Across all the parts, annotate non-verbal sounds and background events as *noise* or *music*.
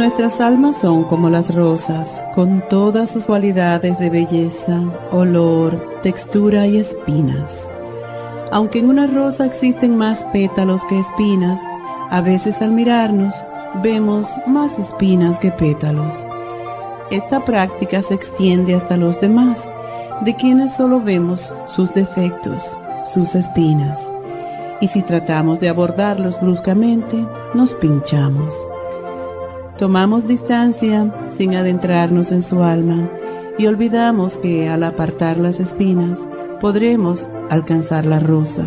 Nuestras almas son como las rosas, con todas sus cualidades de belleza, olor, textura y espinas. Aunque en una rosa existen más pétalos que espinas, a veces al mirarnos vemos más espinas que pétalos. Esta práctica se extiende hasta los demás, de quienes solo vemos sus defectos, sus espinas. Y si tratamos de abordarlos bruscamente, nos pinchamos. Tomamos distancia sin adentrarnos en su alma y olvidamos que al apartar las espinas podremos alcanzar la rosa.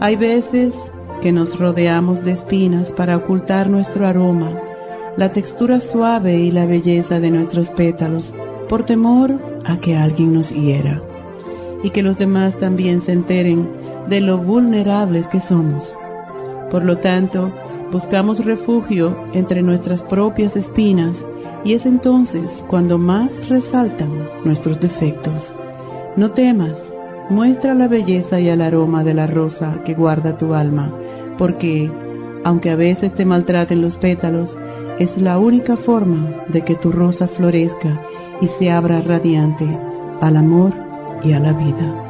Hay veces que nos rodeamos de espinas para ocultar nuestro aroma, la textura suave y la belleza de nuestros pétalos, por temor a que alguien nos hiera y que los demás también se enteren de lo vulnerables que somos. Por lo tanto, buscamos refugio entre nuestras propias espinas y es entonces cuando más resaltan nuestros defectos. No temas, muestra la belleza y el aroma de la rosa que guarda tu alma, porque, aunque a veces te maltraten los pétalos, es la única forma de que tu rosa florezca y se abra radiante al amor y a la vida.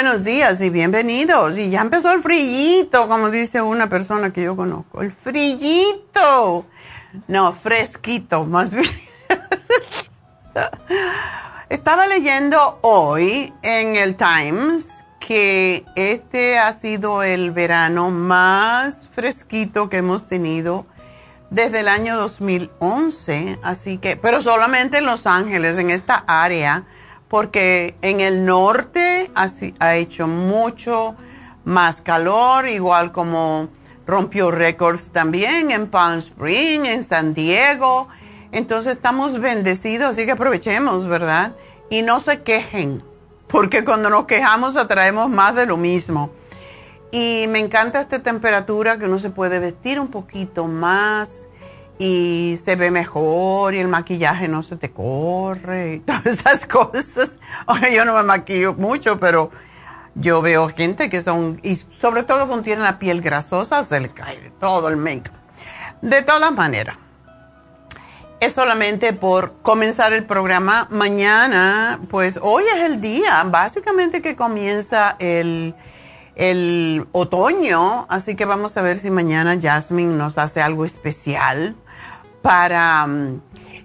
Buenos días y bienvenidos. Y ya empezó el frillito, como dice una persona que yo conozco. El frillito. No, fresquito, más bien. *laughs* Estaba leyendo hoy en el Times que este ha sido el verano más fresquito que hemos tenido desde el año 2011, así que, pero solamente en Los Ángeles, en esta área porque en el norte ha, hecho mucho más calor, igual como rompió récords también en Palm Springs, en San Diego. Entonces estamos bendecidos, así que aprovechemos, ¿verdad? Y no se quejen, porque cuando nos quejamos atraemos más de lo mismo. Y me encanta esta temperatura que uno se puede vestir un poquito más y se ve mejor y el maquillaje no se te corre y *laughs* todas esas cosas. Ahora yo no me maquillo mucho, pero yo veo gente que son, y sobre todo cuando tienen la piel grasosa, se le cae todo el make De todas maneras, es solamente por comenzar el programa. Mañana, pues hoy es el día, básicamente que comienza el el otoño, así que vamos a ver si mañana Jasmine nos hace algo especial para mm,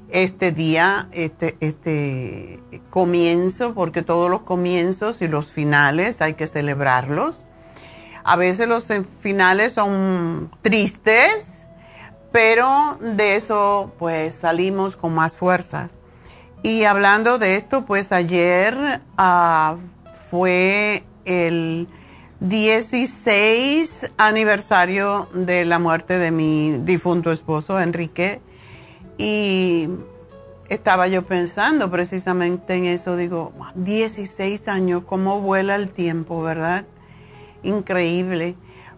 este día, este, este comienzo, porque todos los comienzos y los finales hay que celebrarlos. A veces los finales son tristes, pero de eso pues salimos con más fuerzas. Y hablando de esto, pues ayer ah, fue el 16 aniversario de la muerte de mi difunto esposo, Enrique, y estaba yo pensando precisamente en eso, digo, 16 años, cómo vuela el tiempo, ¿verdad? Increíble.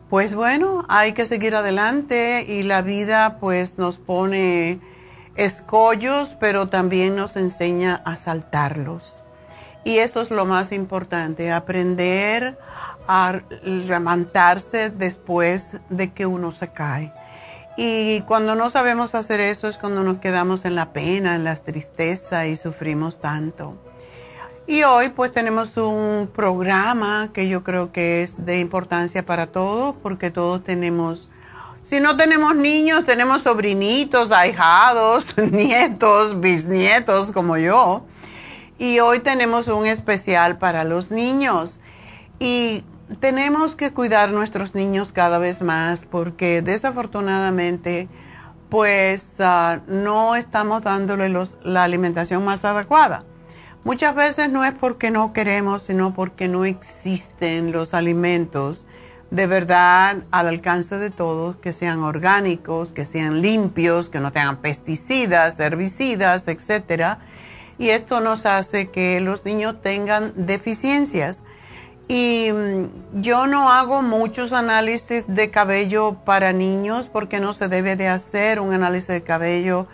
Pues bueno, hay que seguir adelante y la vida pues nos pone escollos, pero también nos enseña a saltarlos. Y eso es lo más importante, aprender a levantarse después de que uno se cae. Y cuando no sabemos hacer eso es cuando nos quedamos en la pena, en la tristeza y sufrimos tanto. Y hoy pues tenemos un programa que yo creo que es de importancia para todos porque todos tenemos, si no tenemos niños, tenemos sobrinitos, ahijados, *laughs* nietos, bisnietos como yo. Y hoy tenemos un especial para los niños. Y tenemos que cuidar nuestros niños cada vez más porque desafortunadamente pues ah, no estamos dándole la alimentación más adecuada. Muchas veces no es porque no queremos, sino porque no existen los alimentos de verdad al alcance de todos, que sean orgánicos, que sean limpios, que no tengan pesticidas, herbicidas, etc. Y esto nos hace que los niños tengan deficiencias. Y mm, yo no hago muchos análisis de cabello para niños porque no se debe de hacer un análisis de cabello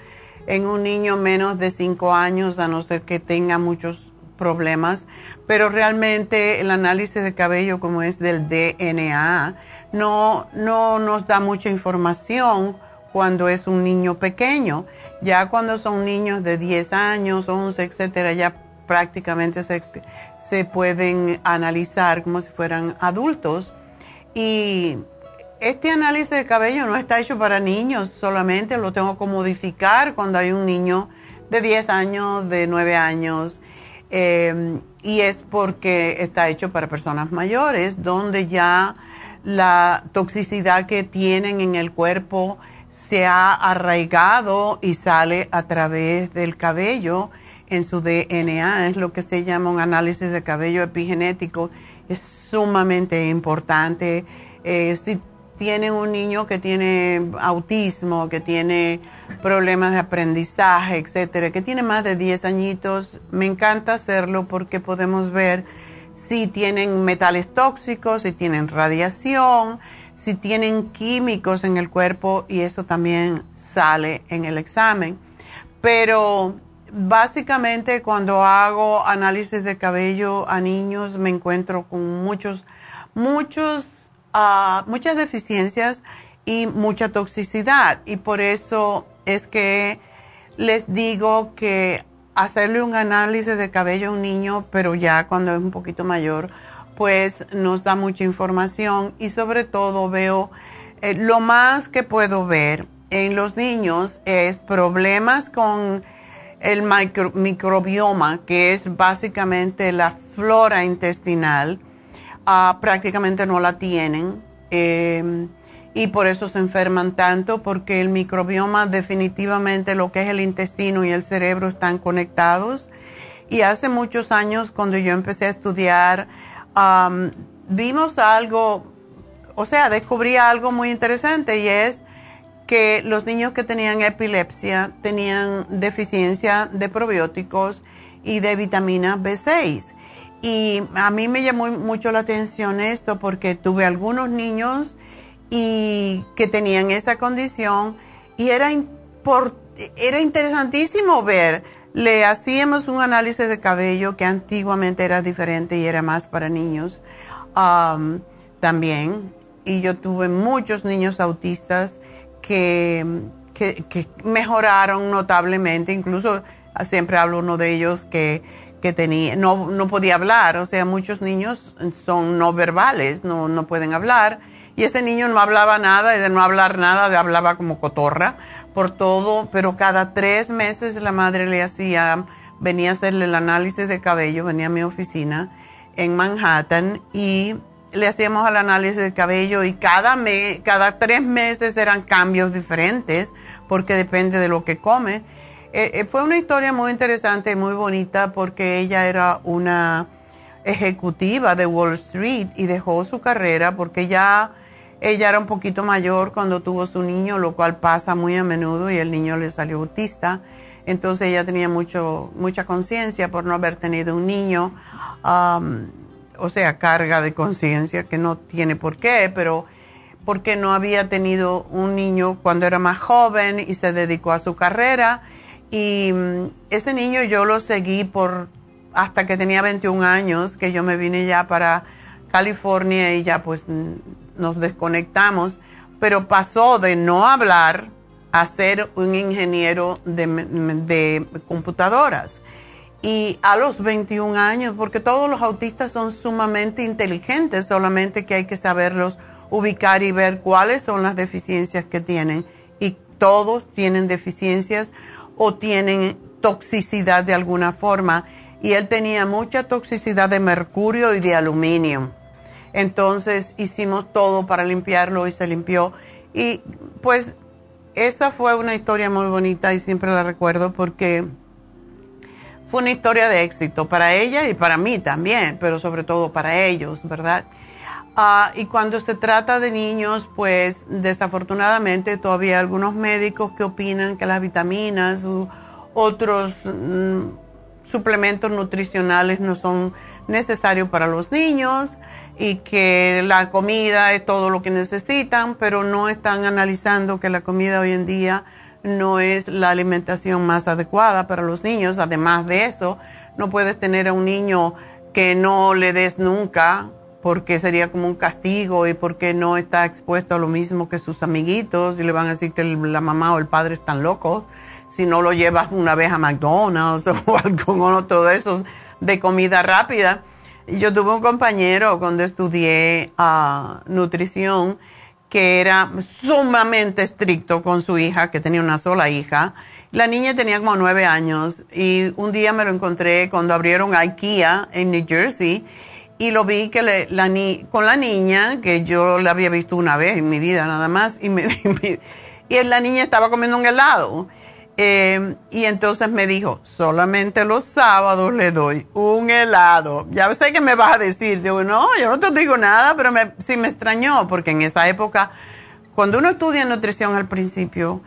en un niño menos de 5 años a no ser que tenga muchos problemas. Pero realmente el análisis de cabello como es del DNA no, no nos da mucha información cuando es un niño pequeño. Ya cuando son niños de 10 años, 11, etcétera, ya prácticamente se, se pueden analizar como si fueran adultos. Y este análisis de cabello no está hecho para niños solamente, lo tengo que modificar cuando hay un niño de 10 años, de 9 años. Em, y es porque está hecho para personas mayores, donde ya la toxicidad que tienen en el cuerpo se ha arraigado y sale a través del cabello en su DNA, es lo que se llama un análisis de cabello epigenético, es sumamente importante. Eh, si tienen un niño que tiene autismo, que tiene problemas de aprendizaje, etcétera, que tiene más de 10 añitos, me encanta hacerlo porque podemos ver si tienen metales tóxicos, si tienen radiación, si tienen químicos en el cuerpo y eso también sale en el examen. Pero básicamente cuando hago análisis de cabello a niños me encuentro con muchos, muchos, ah, muchas deficiencias y mucha toxicidad. Y por eso es que les digo que hacerle un análisis de cabello a un niño, pero ya cuando es un poquito mayor, pues nos da mucha información y sobre todo veo eh, lo más que puedo ver en los niños es problemas con el microbioma, que es básicamente la flora intestinal, ah, prácticamente no la tienen. Em, y por eso se enferman tanto, porque el microbioma definitivamente lo que es el intestino y el cerebro están conectados. Y hace muchos años, cuando yo empecé a estudiar, vimos algo, o sea, descubrí algo muy interesante y es que los niños que tenían epilepsia tenían deficiencia de probióticos y de vitamina B6. Y a mí me llamó mucho la atención esto porque tuve algunos niños y que tenían esa condición y era, era interesantísimo ver. Le hacíamos un análisis de cabello que antiguamente era diferente y era más para niños también. Y yo tuve muchos niños autistas que, que, mejoraron notablemente, incluso siempre hablo uno de ellos que que tenía, no, no podía hablar, o sea, muchos niños son no verbales, no, no pueden hablar, y ese niño no hablaba nada, y de no hablar nada, hablaba como cotorra por todo, pero cada tres meses la madre le hacía, venía a hacerle el análisis de cabello, venía a mi oficina en Manhattan y le hacíamos el análisis de cabello y cada, mes, cada tres meses eran cambios diferentes porque depende de lo que come eh, eh, fue una historia muy interesante y muy bonita porque ella era una ejecutiva de Wall Street y dejó su carrera porque ya ella era un poquito mayor cuando tuvo su niño, lo cual pasa muy a menudo y el niño le salió autista. Entonces ella tenía mucho, mucha conciencia por no haber tenido un niño, o sea, carga de conciencia que no tiene por qué, pero porque no había tenido un niño cuando era más joven y se dedicó a su carrera y mm, ese niño yo lo seguí por hasta que tenía 21 años, que yo me vine ya para California y ya pues nos desconectamos, pero pasó de no hablar a ser un ingeniero de, de computadoras. Y a los 21 años, porque todos los autistas son sumamente inteligentes, solamente que hay que saberlos ubicar y ver cuáles son las deficiencias que tienen. Y todos tienen deficiencias o tienen toxicidad de alguna forma. Y él tenía mucha toxicidad de mercurio y de aluminio. Entonces hicimos todo para limpiarlo y se limpió. Y pues esa fue una historia muy bonita y siempre la recuerdo porque fue una historia de éxito para ella y para mí también, pero sobre todo para ellos, ¿verdad? Ah, y cuando se trata de niños, pues desafortunadamente todavía hay algunos médicos que opinan que las vitaminas u otros mm, suplementos nutricionales no son necesarios para los niños y que la comida es todo lo que necesitan, pero no están analizando que la comida hoy en día no es la alimentación más adecuada para los niños. Además de eso, no puedes tener a un niño que no le des nunca porque sería como un castigo y porque no está expuesto a lo mismo que sus amiguitos y le van a decir que la mamá o el padre están locos si no lo llevas una vez a McDonald's *laughs* o algún otro de esos de comida rápida. Yo tuve un compañero cuando estudié ah, nutrición que era sumamente estricto con su hija, que tenía una sola hija. La niña tenía como nueve años y un día me lo encontré cuando abrieron IKEA en New Jersey y lo vi que la, con la niña, que yo la había visto una vez en mi vida nada más, y, me, *laughs* y la niña estaba comiendo un helado. Eh, y entonces me dijo, solamente los sábados le doy un helado. Ya sé que me vas a decir, digo, no, yo no te digo nada, pero me, sí me extrañó, porque en esa época, cuando uno estudia nutrición al principio,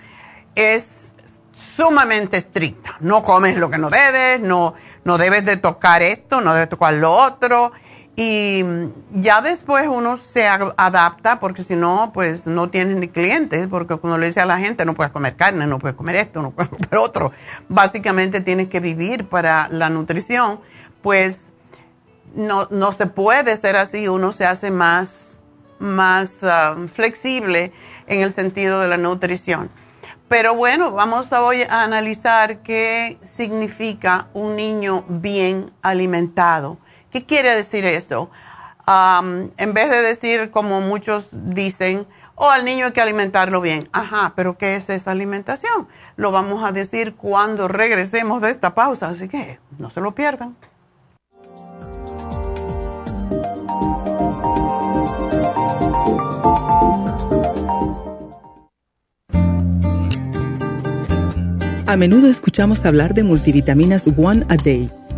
es sumamente estricta. No comes lo que no debes, no, no debes de tocar esto, no debes tocar lo otro. Y ya después uno se adapta porque si no, pues no tienes ni clientes, porque cuando le dice a la gente no puedes comer carne, no puedes comer esto, no puedes *laughs* comer otro. Básicamente tienes que vivir para la nutrición, pues no, no se puede ser así, uno se hace más, más ah, flexible en el sentido de la nutrición. Pero bueno, vamos a hoy a analizar qué significa un niño bien alimentado ¿Qué quiere decir eso? en vez de decir, como muchos dicen, oh, al niño hay que alimentarlo bien. Ajá, pero ¿qué es esa alimentación? Lo vamos a decir cuando regresemos de esta pausa, así que no se lo pierdan. A menudo escuchamos hablar de multivitaminas One a Day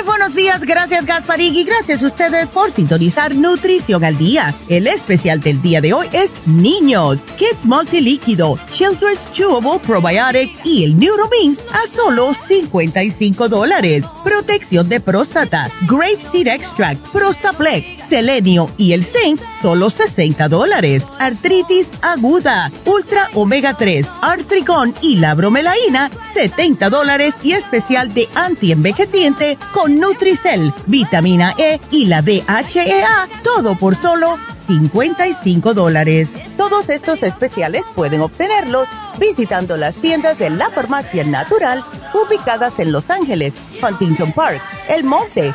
Muy buenos días, gracias Gasparín y gracias a ustedes por sintonizar Nutrición al Día. El especial del día de hoy es Niños, Kids Multilíquido, Children's Chewable Probiotic y el Neuromins a solo 55 dólares. Protección de próstata, Great Seed Extract, Prostaplex, Selenio y el Zinc, solo 60 dólares. Artritis aguda, Ultra Omega 3, Artricon y la bromelaína, 70 dólares y especial de antienvejeciente con Nutricel, vitamina E y la DHEA, todo por solo 55 dólares. Todos estos especiales pueden obtenerlos visitando las tiendas de la farmacia natural ubicadas en Los Ángeles, Huntington Park, El Monte,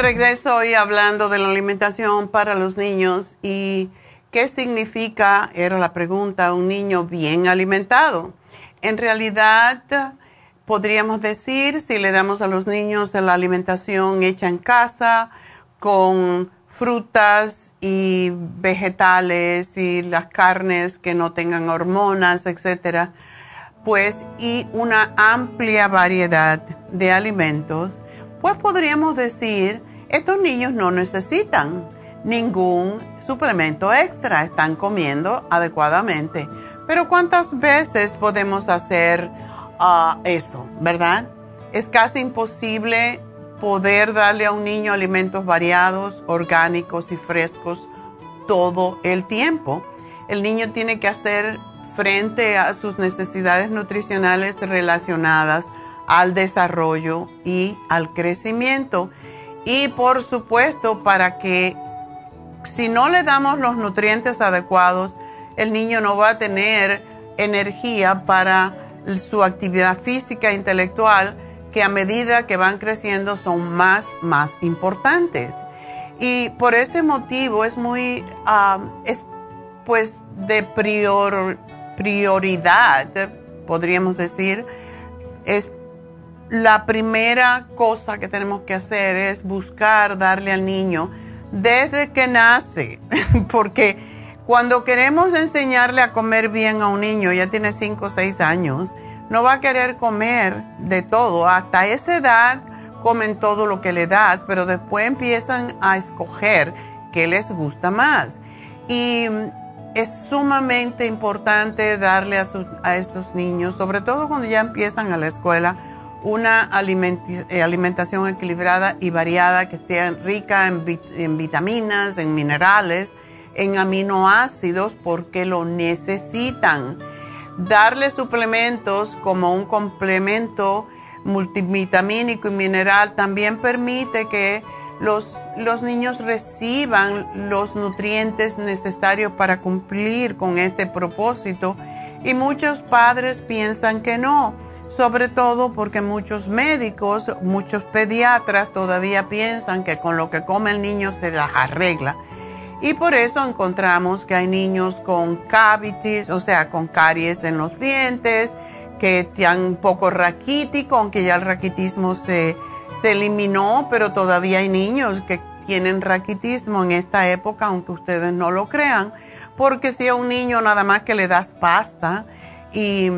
Regreso hoy hablando de la alimentación para los niños y qué significa, era la pregunta, un niño bien alimentado. En realidad, podríamos decir, si le damos a los niños la alimentación hecha en casa, con frutas y vegetales y las carnes que no tengan hormonas, etcétera, pues y una amplia variedad de alimentos, pues podríamos decir, estos niños no necesitan ningún suplemento extra, están comiendo adecuadamente. Pero ¿cuántas veces podemos hacer ah, eso, verdad? Es casi imposible poder darle a un niño alimentos variados, orgánicos y frescos todo el tiempo. El niño tiene que hacer frente a sus necesidades nutricionales relacionadas al desarrollo y al crecimiento. Y por supuesto, para que si no le damos los nutrientes adecuados, el niño no va a tener energía para su actividad física e intelectual, que a medida que van creciendo son más, más importantes. Y por ese motivo es muy, es pues de prior, prioridad, podríamos decir, es la primera cosa que tenemos que hacer es buscar darle al niño desde que nace, *laughs* porque cuando queremos enseñarle a comer bien a un niño, ya tiene 5 o 6 años, no va a querer comer de todo. Hasta esa edad comen todo lo que le das, pero después empiezan a escoger qué les gusta más. Y es sumamente importante darle a, a estos niños, sobre todo cuando ya empiezan a la escuela, una eh, alimentación equilibrada y variada que esté rica en, vitaminas, en minerales, en aminoácidos porque lo necesitan. Darle suplementos como un complemento multivitamínico y mineral también permite que los, los niños reciban los nutrientes necesarios para cumplir con este propósito y muchos padres piensan que no sobre todo porque muchos médicos, muchos pediatras todavía piensan que con lo que come el niño se las arregla. Y por eso encontramos que hay niños con cavities, o sea, con caries en los dientes, que tienen un poco raquítico, aunque ya el raquitismo se, se eliminó, pero todavía hay niños que tienen raquitismo en esta época, aunque ustedes no lo crean, porque si a un niño nada más que le das pasta y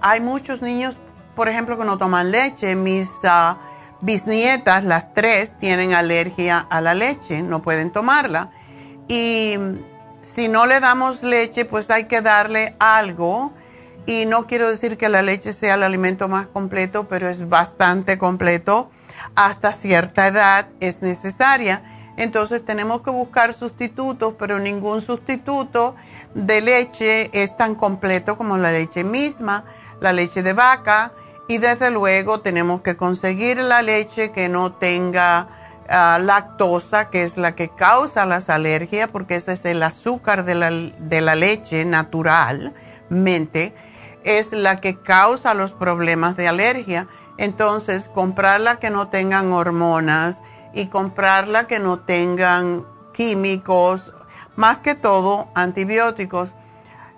hay muchos niños por ejemplo, que no toman leche. Mis ah, bisnietas, las tres, tienen alergia a la leche, no pueden tomarla. Y si no le damos leche, pues hay que darle algo. Y no quiero decir que la leche sea el alimento más completo, pero es bastante completo. Hasta cierta edad es necesaria. Entonces tenemos que buscar sustitutos, pero ningún sustituto de leche es tan completo como la leche misma, la leche de vaca. Y desde luego tenemos que conseguir la leche que no tenga lactosa, que es la que causa las alergias, porque ese es el azúcar de la, de la leche naturalmente, es la que causa los problemas de alergia. Entonces, comprarla que no tengan hormonas y comprarla que no tengan químicos, más que todo antibióticos.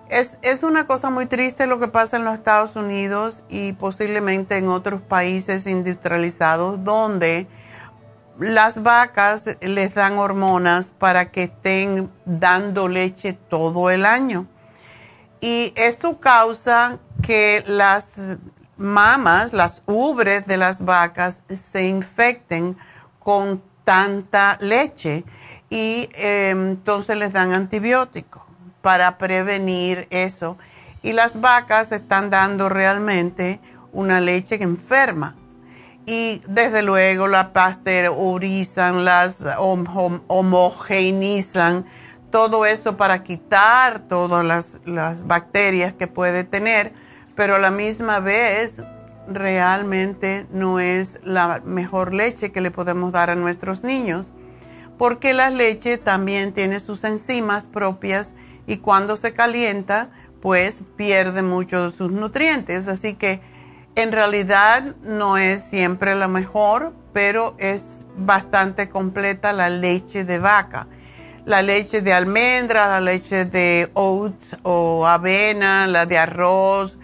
Es, es, una cosa muy triste lo que pasa en los Estados Unidos y posiblemente en otros países industrializados donde las vacas les dan hormonas para que estén dando leche todo el año. Y esto causa que las mamas, las ubres de las vacas se infecten con tanta leche y em, entonces les dan antibióticos para prevenir eso. Y las vacas están dando realmente una leche enferma y desde luego la pasteurizan, las homogenizan, todo eso para quitar todas las, las, bacterias que puede tener, pero a la misma vez realmente no es la mejor leche que le podemos dar a nuestros niños, porque la leche también tiene sus enzimas propias y cuando se calienta, pues pierde muchos de sus nutrientes, así que en realidad no es siempre la mejor, pero es bastante completa la leche de vaca. La leche de almendra, la leche de oats o avena, la de arroz,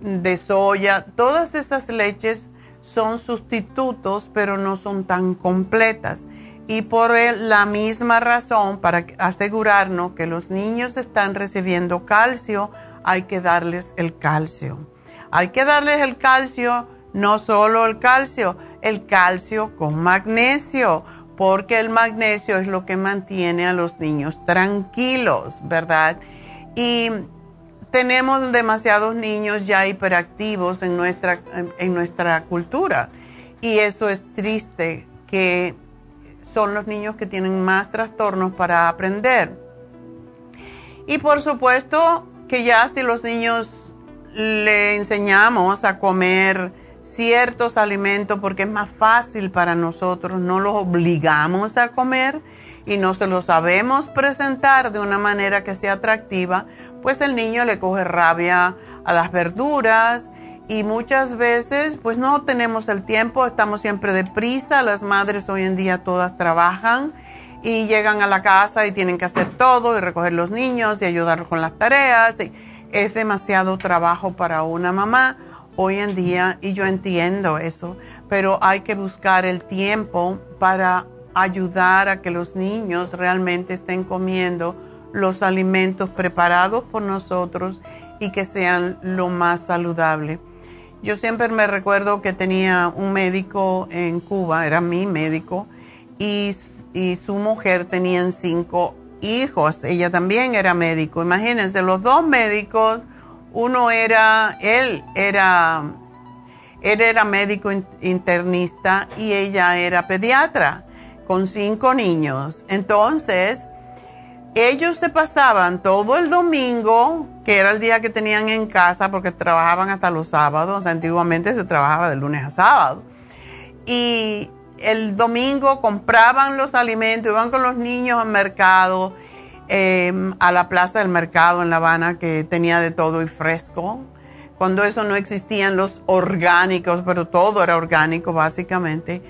de soya, todas esas leches son sustitutos, pero no son tan completas. Y por la misma razón, para asegurarnos que los niños están recibiendo calcio, hay que darles el calcio. Hay que darles el calcio, no solo el calcio, el calcio con magnesio, porque el magnesio es lo que mantiene a los niños tranquilos, ¿verdad? Y tenemos demasiados niños ya hiperactivos en nuestra, en nuestra cultura y eso es triste, que son los niños que tienen más trastornos para aprender. Y por supuesto que ya si los niños le enseñamos a comer ciertos alimentos porque es más fácil para nosotros, no los obligamos a comer y no se los sabemos presentar de una manera que sea atractiva, pues el niño le coge rabia a las verduras y muchas veces pues no tenemos el tiempo, estamos siempre deprisa, las madres hoy en día todas trabajan y llegan a la casa y tienen que hacer todo y recoger los niños y ayudar con las tareas. Es demasiado trabajo para una mamá hoy en día y yo entiendo eso, pero hay que buscar el tiempo para ayudar a que los niños realmente estén comiendo los alimentos preparados por nosotros y que sean lo más saludable. Yo siempre me recuerdo que tenía un médico en Cuba, era mi médico, y, su mujer tenían cinco hijos, ella también era médico. Imagínense, los dos médicos, uno era, él era, él era médico internista y ella era pediatra con cinco niños. Entonces, ellos se pasaban todo el domingo, que era el día que tenían en casa, porque trabajaban hasta los sábados, antiguamente se trabajaba de lunes a sábado. Y el domingo compraban los alimentos, iban con los niños al mercado, em, a la plaza del mercado en La Habana, que tenía de todo y fresco. Cuando eso no existían los orgánicos, pero todo era orgánico básicamente.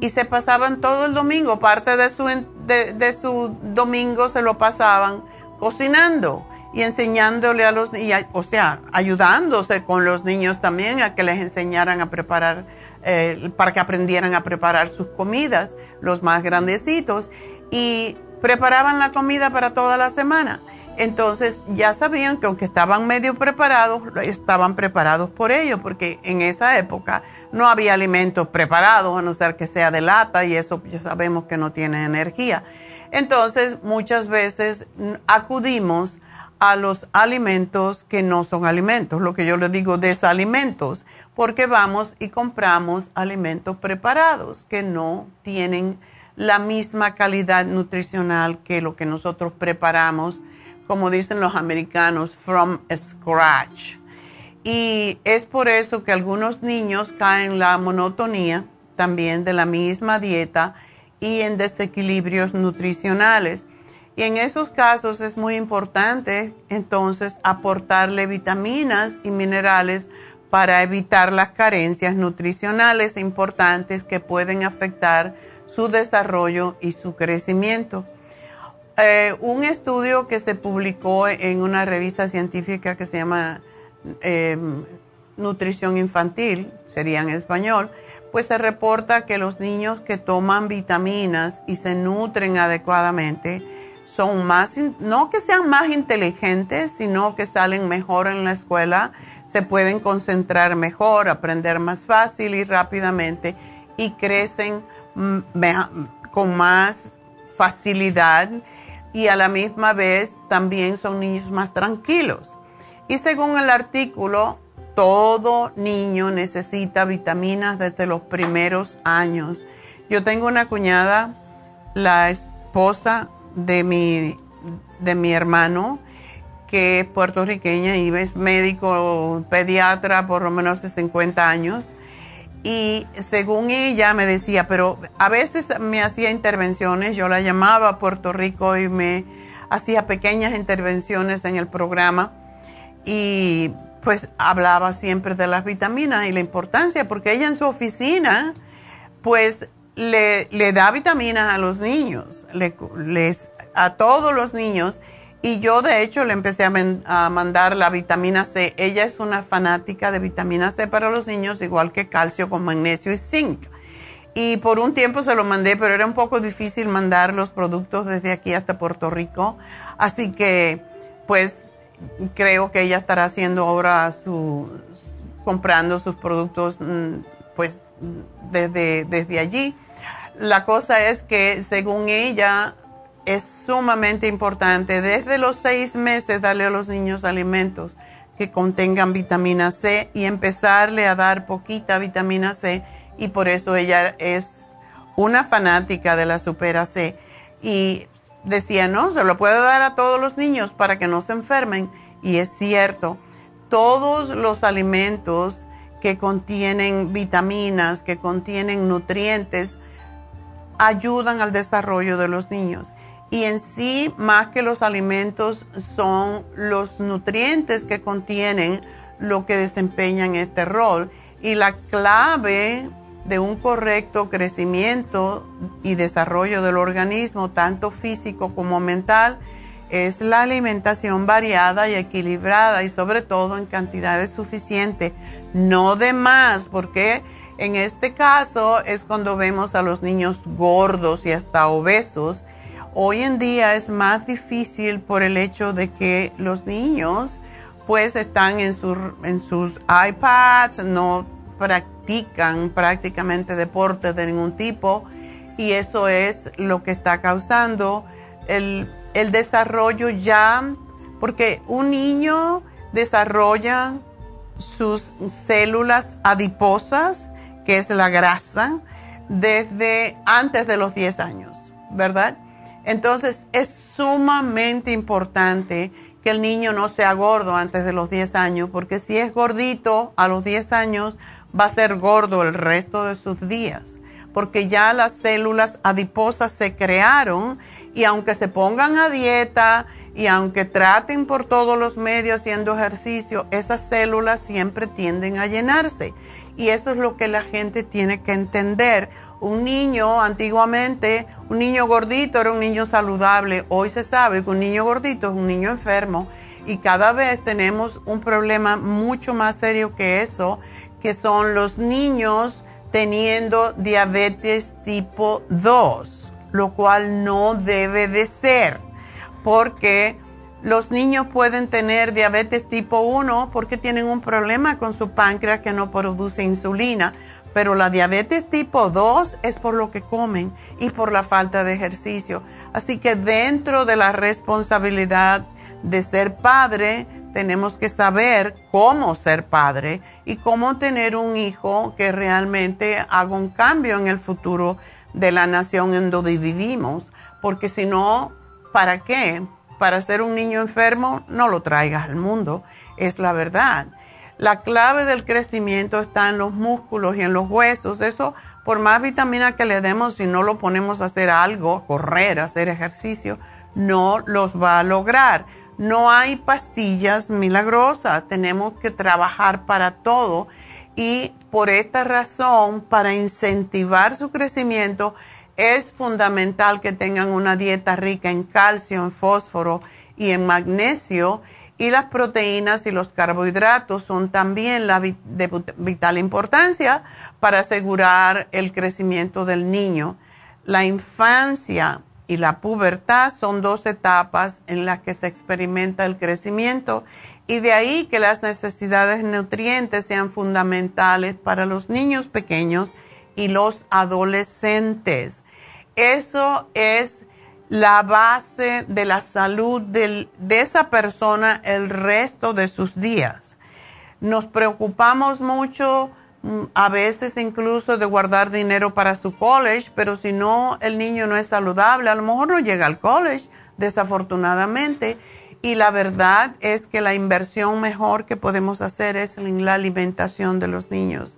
Y se pasaban todo el domingo, parte de su, de, su domingo se lo pasaban cocinando y enseñándole a los niños, o sea, ayudándose con los niños también a que les enseñaran a preparar eh, para que aprendieran a preparar sus comidas, los más grandecitos, y preparaban la comida para toda la semana. Entonces ya sabían que aunque estaban medio preparados, estaban preparados por ello, porque en esa época no había alimentos preparados, a no ser que sea de lata, y eso ya sabemos que no tiene energía. Entonces, muchas veces acudimos a los alimentos que no son alimentos, lo que yo le digo desalimentos, porque vamos y compramos alimentos preparados que no tienen la misma calidad nutricional que lo que nosotros preparamos, como dicen los americanos, from scratch. Y es por eso que algunos niños caen en la monotonía también de la misma dieta y en desequilibrios nutricionales. Y en esos casos es muy importante entonces aportarle vitaminas y minerales para evitar las carencias nutricionales importantes que pueden afectar su desarrollo y su crecimiento. Eh, un estudio que se publicó en una revista científica que se llama em, Nutrición Infantil, sería en español, pues se reporta que los niños que toman vitaminas y se nutren adecuadamente, son más, no que sean más inteligentes, sino que salen mejor en la escuela, se pueden concentrar mejor, aprender más fácil y rápidamente y crecen con más facilidad y a la misma vez también son niños más tranquilos. Y según el artículo, todo niño necesita vitaminas desde los primeros años. Yo tengo una cuñada, la esposa de mi, de mi hermano, que es puertorriqueña y es médico pediatra por lo menos de 50 años. Y según ella me decía, pero a veces me hacía intervenciones, yo la llamaba a Puerto Rico y me hacía pequeñas intervenciones en el programa y pues hablaba siempre de las vitaminas y la importancia, porque ella en su oficina pues le, le da vitaminas a los niños, les, a todos los niños. Y yo de hecho le empecé a, mandar la vitamina C. Ella es una fanática de vitamina C para los niños, igual que calcio con magnesio y zinc. Y por un tiempo se lo mandé, pero era un poco difícil mandar los productos desde aquí hasta Puerto Rico. Así que, pues, creo que ella estará haciendo ahora su, comprando sus productos, mm, pues, desde, desde allí. La cosa es que, según ella, es sumamente importante desde los seis meses darle a los niños alimentos que contengan vitamina C y empezarle a dar poquita vitamina C y por eso ella es una fanática de la Supera C y decía, no, se lo puede dar a todos los niños para que no se enfermen y es cierto, todos los alimentos que contienen vitaminas, que contienen nutrientes, ayudan al desarrollo de los niños. Y en sí, más que los alimentos, son los nutrientes que contienen lo que desempeñan este rol. Y la clave de un correcto crecimiento y desarrollo del organismo, tanto físico como mental, es la alimentación variada y equilibrada y sobre todo en cantidades suficientes, no de más, porque en este caso es cuando vemos a los niños gordos y hasta obesos Hoy en día es más difícil por el hecho de que los niños pues están en, en sus iPads, no practican prácticamente deportes de ningún tipo y eso es lo que está causando el, el desarrollo ya, porque un niño desarrolla sus células adiposas, que es la grasa, desde antes de los 10 años, ¿verdad? Entonces es sumamente importante que el niño no sea gordo antes de los 10 años, porque si es gordito a los 10 años, va a ser gordo el resto de sus días, porque ya las células adiposas se crearon y aunque se pongan a dieta y aunque traten por todos los medios haciendo ejercicio, esas células siempre tienden a llenarse. Y eso es lo que la gente tiene que entender un niño antiguamente, un niño gordito era un niño saludable. Hoy se sabe que un niño gordito es un niño enfermo y cada vez tenemos un problema mucho más serio que eso, que son los niños teniendo diabetes tipo 2, lo cual no debe de ser, porque los niños pueden tener diabetes tipo 1 porque tienen un problema con su páncreas que no produce insulina, pero la diabetes tipo 2 es por lo que comen y por la falta de ejercicio. Así que dentro de la responsabilidad de ser padre, tenemos que saber cómo ser padre y cómo tener un hijo que realmente haga un cambio en el futuro de la nación en donde vivimos, porque si no, ¿para qué? Para ser un niño enfermo, no lo traigas al mundo, es la verdad. La clave del crecimiento está en los músculos y en los huesos. Eso, por más vitamina que le demos, si no lo ponemos a hacer algo, correr, hacer ejercicio, no los va a lograr. No hay pastillas milagrosas, tenemos que trabajar para todo y por esta razón, para incentivar su crecimiento, es fundamental que tengan una dieta rica en calcio, en fósforo y en magnesio. Y las proteínas y los carbohidratos son también de vital importancia para asegurar el crecimiento del niño. La infancia y la pubertad son dos etapas en las que se experimenta el crecimiento y de ahí que las necesidades nutrientes sean fundamentales para los niños pequeños y los adolescentes. Eso es la base de la salud de esa persona el resto de sus días. Nos preocupamos mucho Mm, a veces incluso de guardar dinero para su college, pero si no, el niño no es saludable, a lo mejor no llega al college, desafortunadamente. Y la verdad es que la inversión mejor que podemos hacer es en la alimentación de los niños.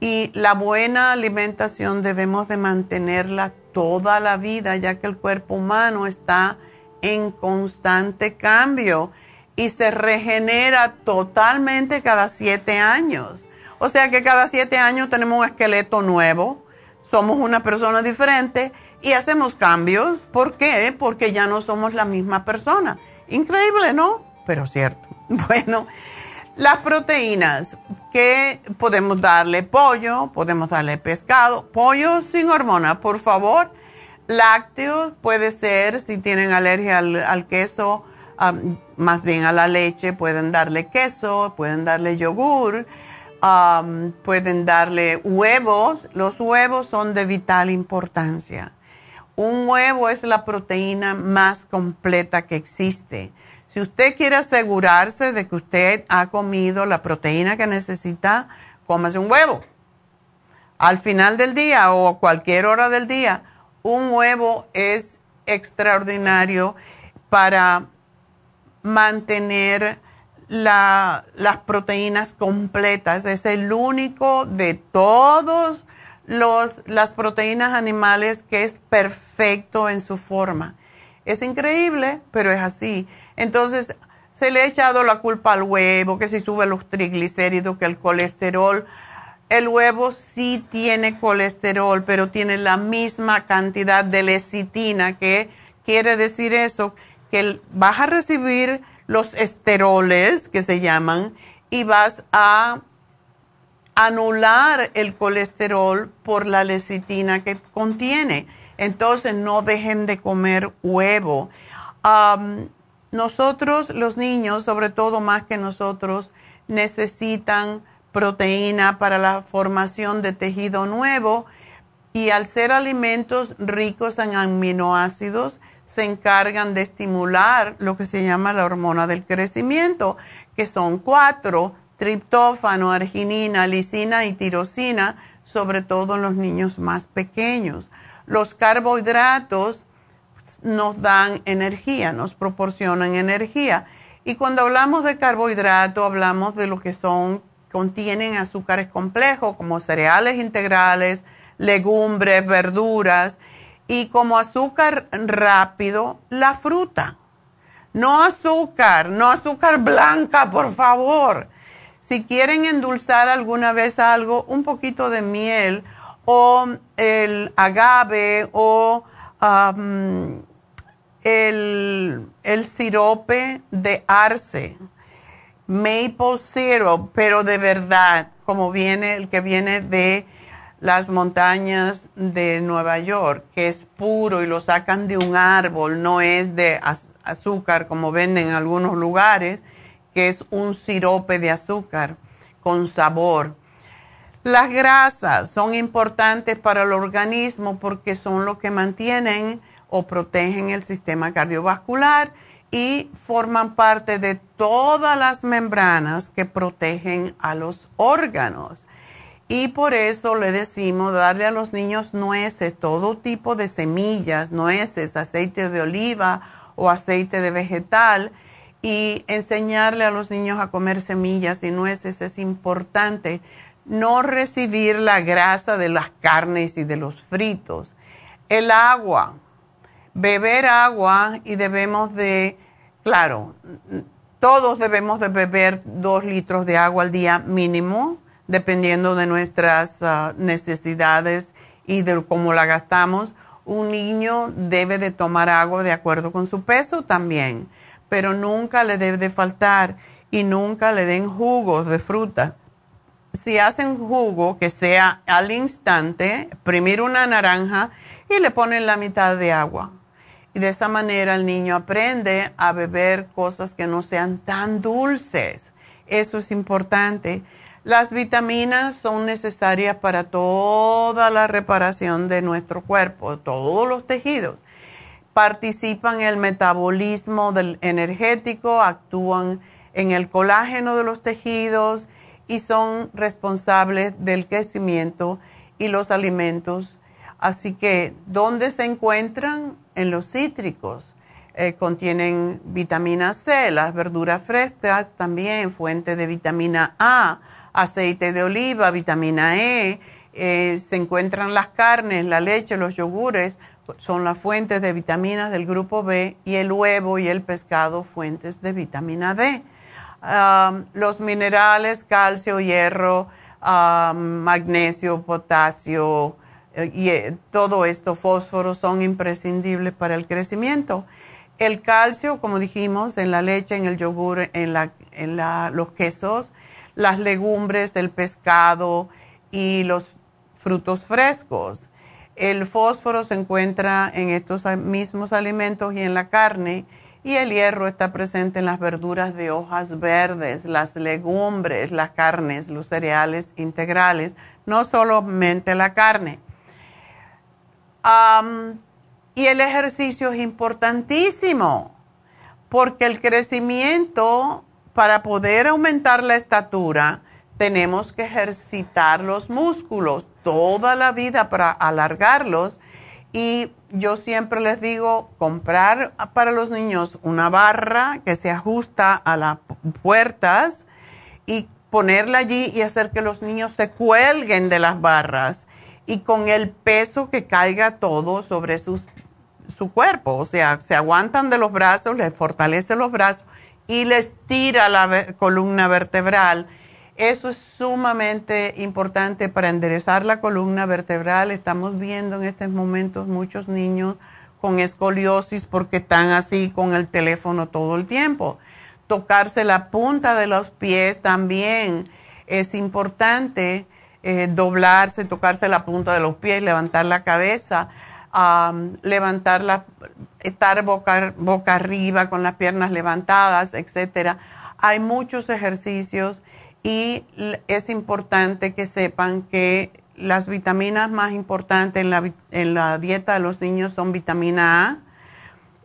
Y la buena alimentación debemos de mantenerla toda la vida, ya que el cuerpo humano está en constante cambio y se regenera totalmente cada siete años. O sea que cada siete años tenemos un esqueleto nuevo, somos una persona diferente y hacemos cambios. ¿Por qué? Porque ya no somos la misma persona. Increíble, ¿no? Pero cierto. *laughs* Bueno, las proteínas que podemos darle pollo, podemos darle pescado, pollo sin hormona, por favor. Lácteos puede ser, si tienen alergia al, queso, más bien a la leche, pueden darle queso, pueden darle yogur pueden darle huevos. Los huevos son de vital importancia. Un huevo es la proteína más completa que existe. Si usted quiere asegurarse de que usted ha comido la proteína que necesita, cómase un huevo. Al final del día o a cualquier hora del día, un huevo es extraordinario para mantener las proteínas completas. Es el único de todos los, las proteínas animales que es perfecto en su forma. Es increíble, pero es así. Entonces, se le ha echado la culpa al huevo, que si sube los triglicéridos, que el colesterol. El huevo sí tiene colesterol, pero tiene la misma cantidad de lecitina, que quiere decir eso, que vas a recibir los esteroles que se llaman y vas a anular el colesterol por la lecitina que contiene. Entonces no dejen de comer huevo. Nosotros, los niños, sobre todo más que nosotros, necesitan proteína para la formación de tejido nuevo y al ser alimentos ricos en aminoácidos, se encargan de estimular lo que se llama la hormona del crecimiento, que son cuatro, triptófano, arginina, lisina y tirosina, sobre todo en los niños más pequeños. Los carbohidratos nos dan energía, nos proporcionan energía. Y cuando hablamos de carbohidrato, hablamos de lo que son, contienen azúcares complejos, como cereales integrales, legumbres, verduras y como azúcar rápido, la fruta. No azúcar, no azúcar blanca, por favor. Si quieren endulzar alguna vez algo, un poquito de miel o el agave o el, el sirope de arce, maple syrup, pero de verdad, como viene el que viene de las montañas de Nueva York, que es puro y lo sacan de un árbol, no es de azúcar como venden en algunos lugares, que es un sirope de azúcar con sabor. Las grasas son importantes para el organismo porque son lo que mantienen o protegen el sistema cardiovascular y forman parte de todas las membranas que protegen a los órganos. Y por eso le decimos darle a los niños nueces, todo tipo de semillas, nueces, aceite de oliva o aceite de vegetal y enseñarle a los niños a comer semillas y nueces es importante. No recibir la grasa de las carnes y de los fritos. El agua, beber agua y debemos de, claro, todos debemos de beber dos litros de agua al día mínimo dependiendo de nuestras ah, necesidades y de cómo la gastamos. Un niño debe de tomar agua de acuerdo con su peso también, pero nunca le debe de faltar y nunca le den jugos de fruta. Si hacen jugo que sea al instante, primero una naranja y le ponen la mitad de agua. Y de esa manera el niño aprende a beber cosas que no sean tan dulces. Eso es importante. Las vitaminas son necesarias para toda la reparación de nuestro cuerpo, todos los tejidos. Participan en el metabolismo del energético, actúan en el colágeno de los tejidos y son responsables del crecimiento y los alimentos. Así que, ¿dónde se encuentran? En los cítricos. Eh, contienen vitamina C, las verduras frescas también, fuente de vitamina A aceite de oliva, vitamina E, eh, se encuentran las carnes, la leche, los yogures, son las fuentes de vitaminas del grupo B y el huevo y el pescado fuentes de vitamina D. los minerales, calcio, hierro, magnesio, potasio eh, y eh, todo esto, fósforo, son imprescindibles para el crecimiento. El calcio, como dijimos, en la leche, en el yogur, en, la, en los quesos, las legumbres, el pescado y los frutos frescos. El fósforo se encuentra en estos mismos alimentos y en la carne y el hierro está presente en las verduras de hojas verdes, las legumbres, las carnes, los cereales integrales, no solamente la carne. y el ejercicio es importantísimo porque el crecimiento para poder aumentar la estatura, tenemos que ejercitar los músculos toda la vida para alargarlos. Y yo siempre les digo, comprar para los niños una barra que se ajusta a las puertas y ponerla allí y hacer que los niños se cuelguen de las barras y con el peso que caiga todo sobre sus, su cuerpo. O sea, se aguantan de los brazos, les fortalece los brazos y les tira la columna vertebral. Eso es sumamente importante para enderezar la columna vertebral. Estamos viendo en estos momentos muchos niños con escoliosis porque están así con el teléfono todo el tiempo. Tocarse la punta de los pies también es importante. Eh, doblarse, tocarse la punta de los pies, levantar la cabeza, levantar la, estar boca, boca arriba con las piernas levantadas, etcétera. Hay muchos ejercicios y es importante que sepan que las vitaminas más importantes en la, en la dieta de los niños son vitamina A,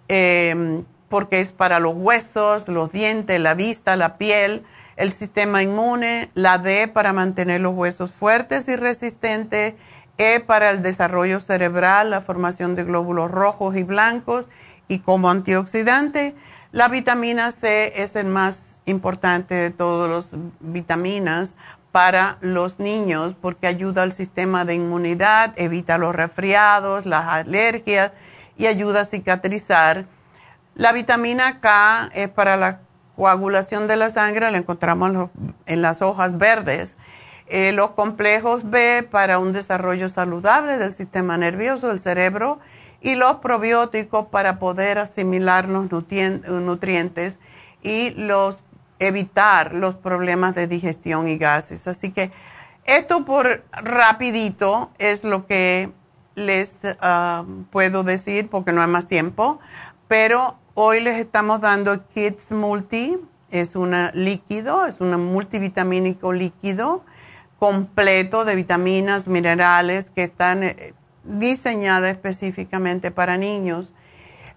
em, porque es para los huesos, los dientes, la vista, la piel, el sistema inmune, la D para mantener los huesos fuertes y resistentes, e para el desarrollo cerebral, la formación de glóbulos rojos y blancos y como antioxidante. La vitamina C es el más importante de todas las vitaminas para los niños porque ayuda al sistema de inmunidad, evita los resfriados, las alergias y ayuda a cicatrizar. La vitamina K es para la coagulación de la sangre, la encontramos en las hojas verdes eh, los complejos B para un desarrollo saludable del sistema nervioso, del cerebro, y los probióticos para poder asimilar los nutrientes y los evitar los problemas de digestión y gases. Así que esto por rapidito es lo que les ah, puedo decir porque no hay más tiempo, pero Hoy les estamos dando Kids Multi, es un líquido, es un multivitamínico líquido completo de vitaminas, minerales que están eh, diseñadas específicamente para niños.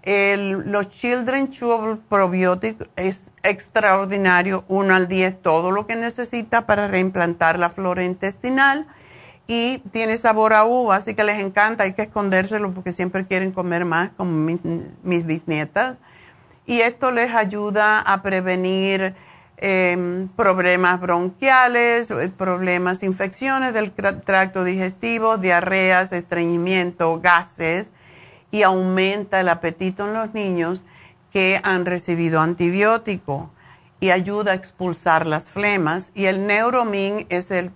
Los Children Chewable Probiotic es extraordinario, uno al día es todo lo que necesita para reimplantar la flora intestinal y tiene sabor a uva, así que les encanta, hay que escondérselo porque siempre quieren comer más, como mis, mis bisnietas. Y esto les ayuda a prevenir Em, problemas bronquiales, problemas, infecciones del tracto digestivo, diarreas, estreñimiento, gases y aumenta el apetito en los niños que han recibido antibiótico y ayuda a expulsar las flemas. Y el neuromin es el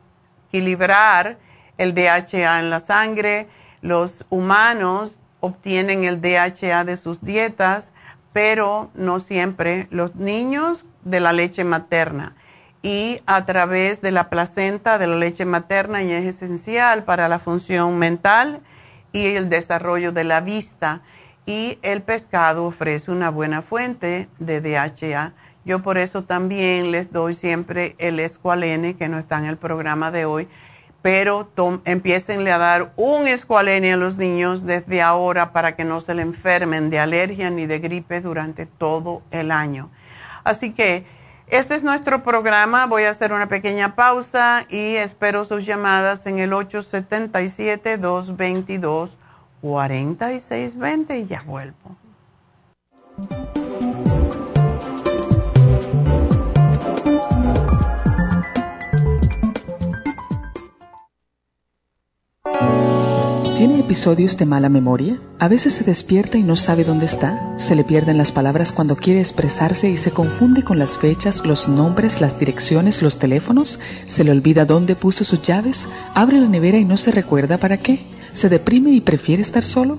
equilibrar el DHA en la sangre. Los humanos obtienen el DHA de sus dietas, pero no siempre. Los niños de la leche materna y a través de la placenta de la leche materna y es esencial para la función mental y el desarrollo de la vista. Y el pescado ofrece una buena fuente de DHA. Yo por eso también les doy siempre el escualene, que no está en el programa de hoy, pero empiecenle a dar un escualene a los niños desde ahora para que no se le enfermen de alergia ni de gripe durante todo el año. Así que este es nuestro programa. Voy a hacer una pequeña pausa y espero sus llamadas en el 877-222-4620 y ya vuelvo. ¿Tiene episodios de mala memoria? A veces se despierta y no sabe dónde está. Se le pierden las palabras cuando quiere expresarse y se confunde con las fechas, los nombres, las direcciones, los teléfonos. Se le olvida dónde puso sus llaves. Abre la nevera y no se recuerda para qué. Se deprime y prefiere estar solo.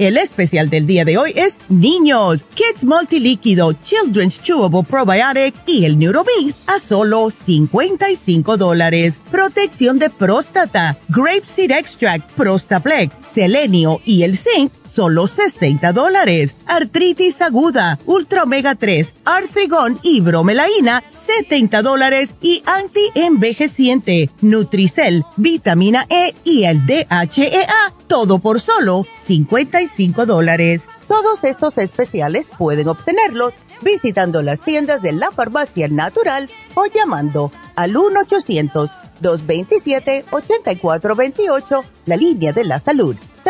El especial del día de hoy es Niños, Kids Multilíquido, Children's Chewable Probiotic y el Neurobeast a solo 55 dólares. Protección de próstata, Grape Seed Extract, Prostaplex, Selenio y el Zinc solo 60 dólares. Artritis aguda, Ultra Omega 3, Artrigón y Bromelaína, 70 dólares. Y anti-envejeciente, Nutricel, Vitamina E y el DHEA, todo por solo 55 dólares. Todos estos especiales pueden obtenerlos visitando las tiendas de la farmacia natural o llamando al 1-800-227-8428, la línea de la salud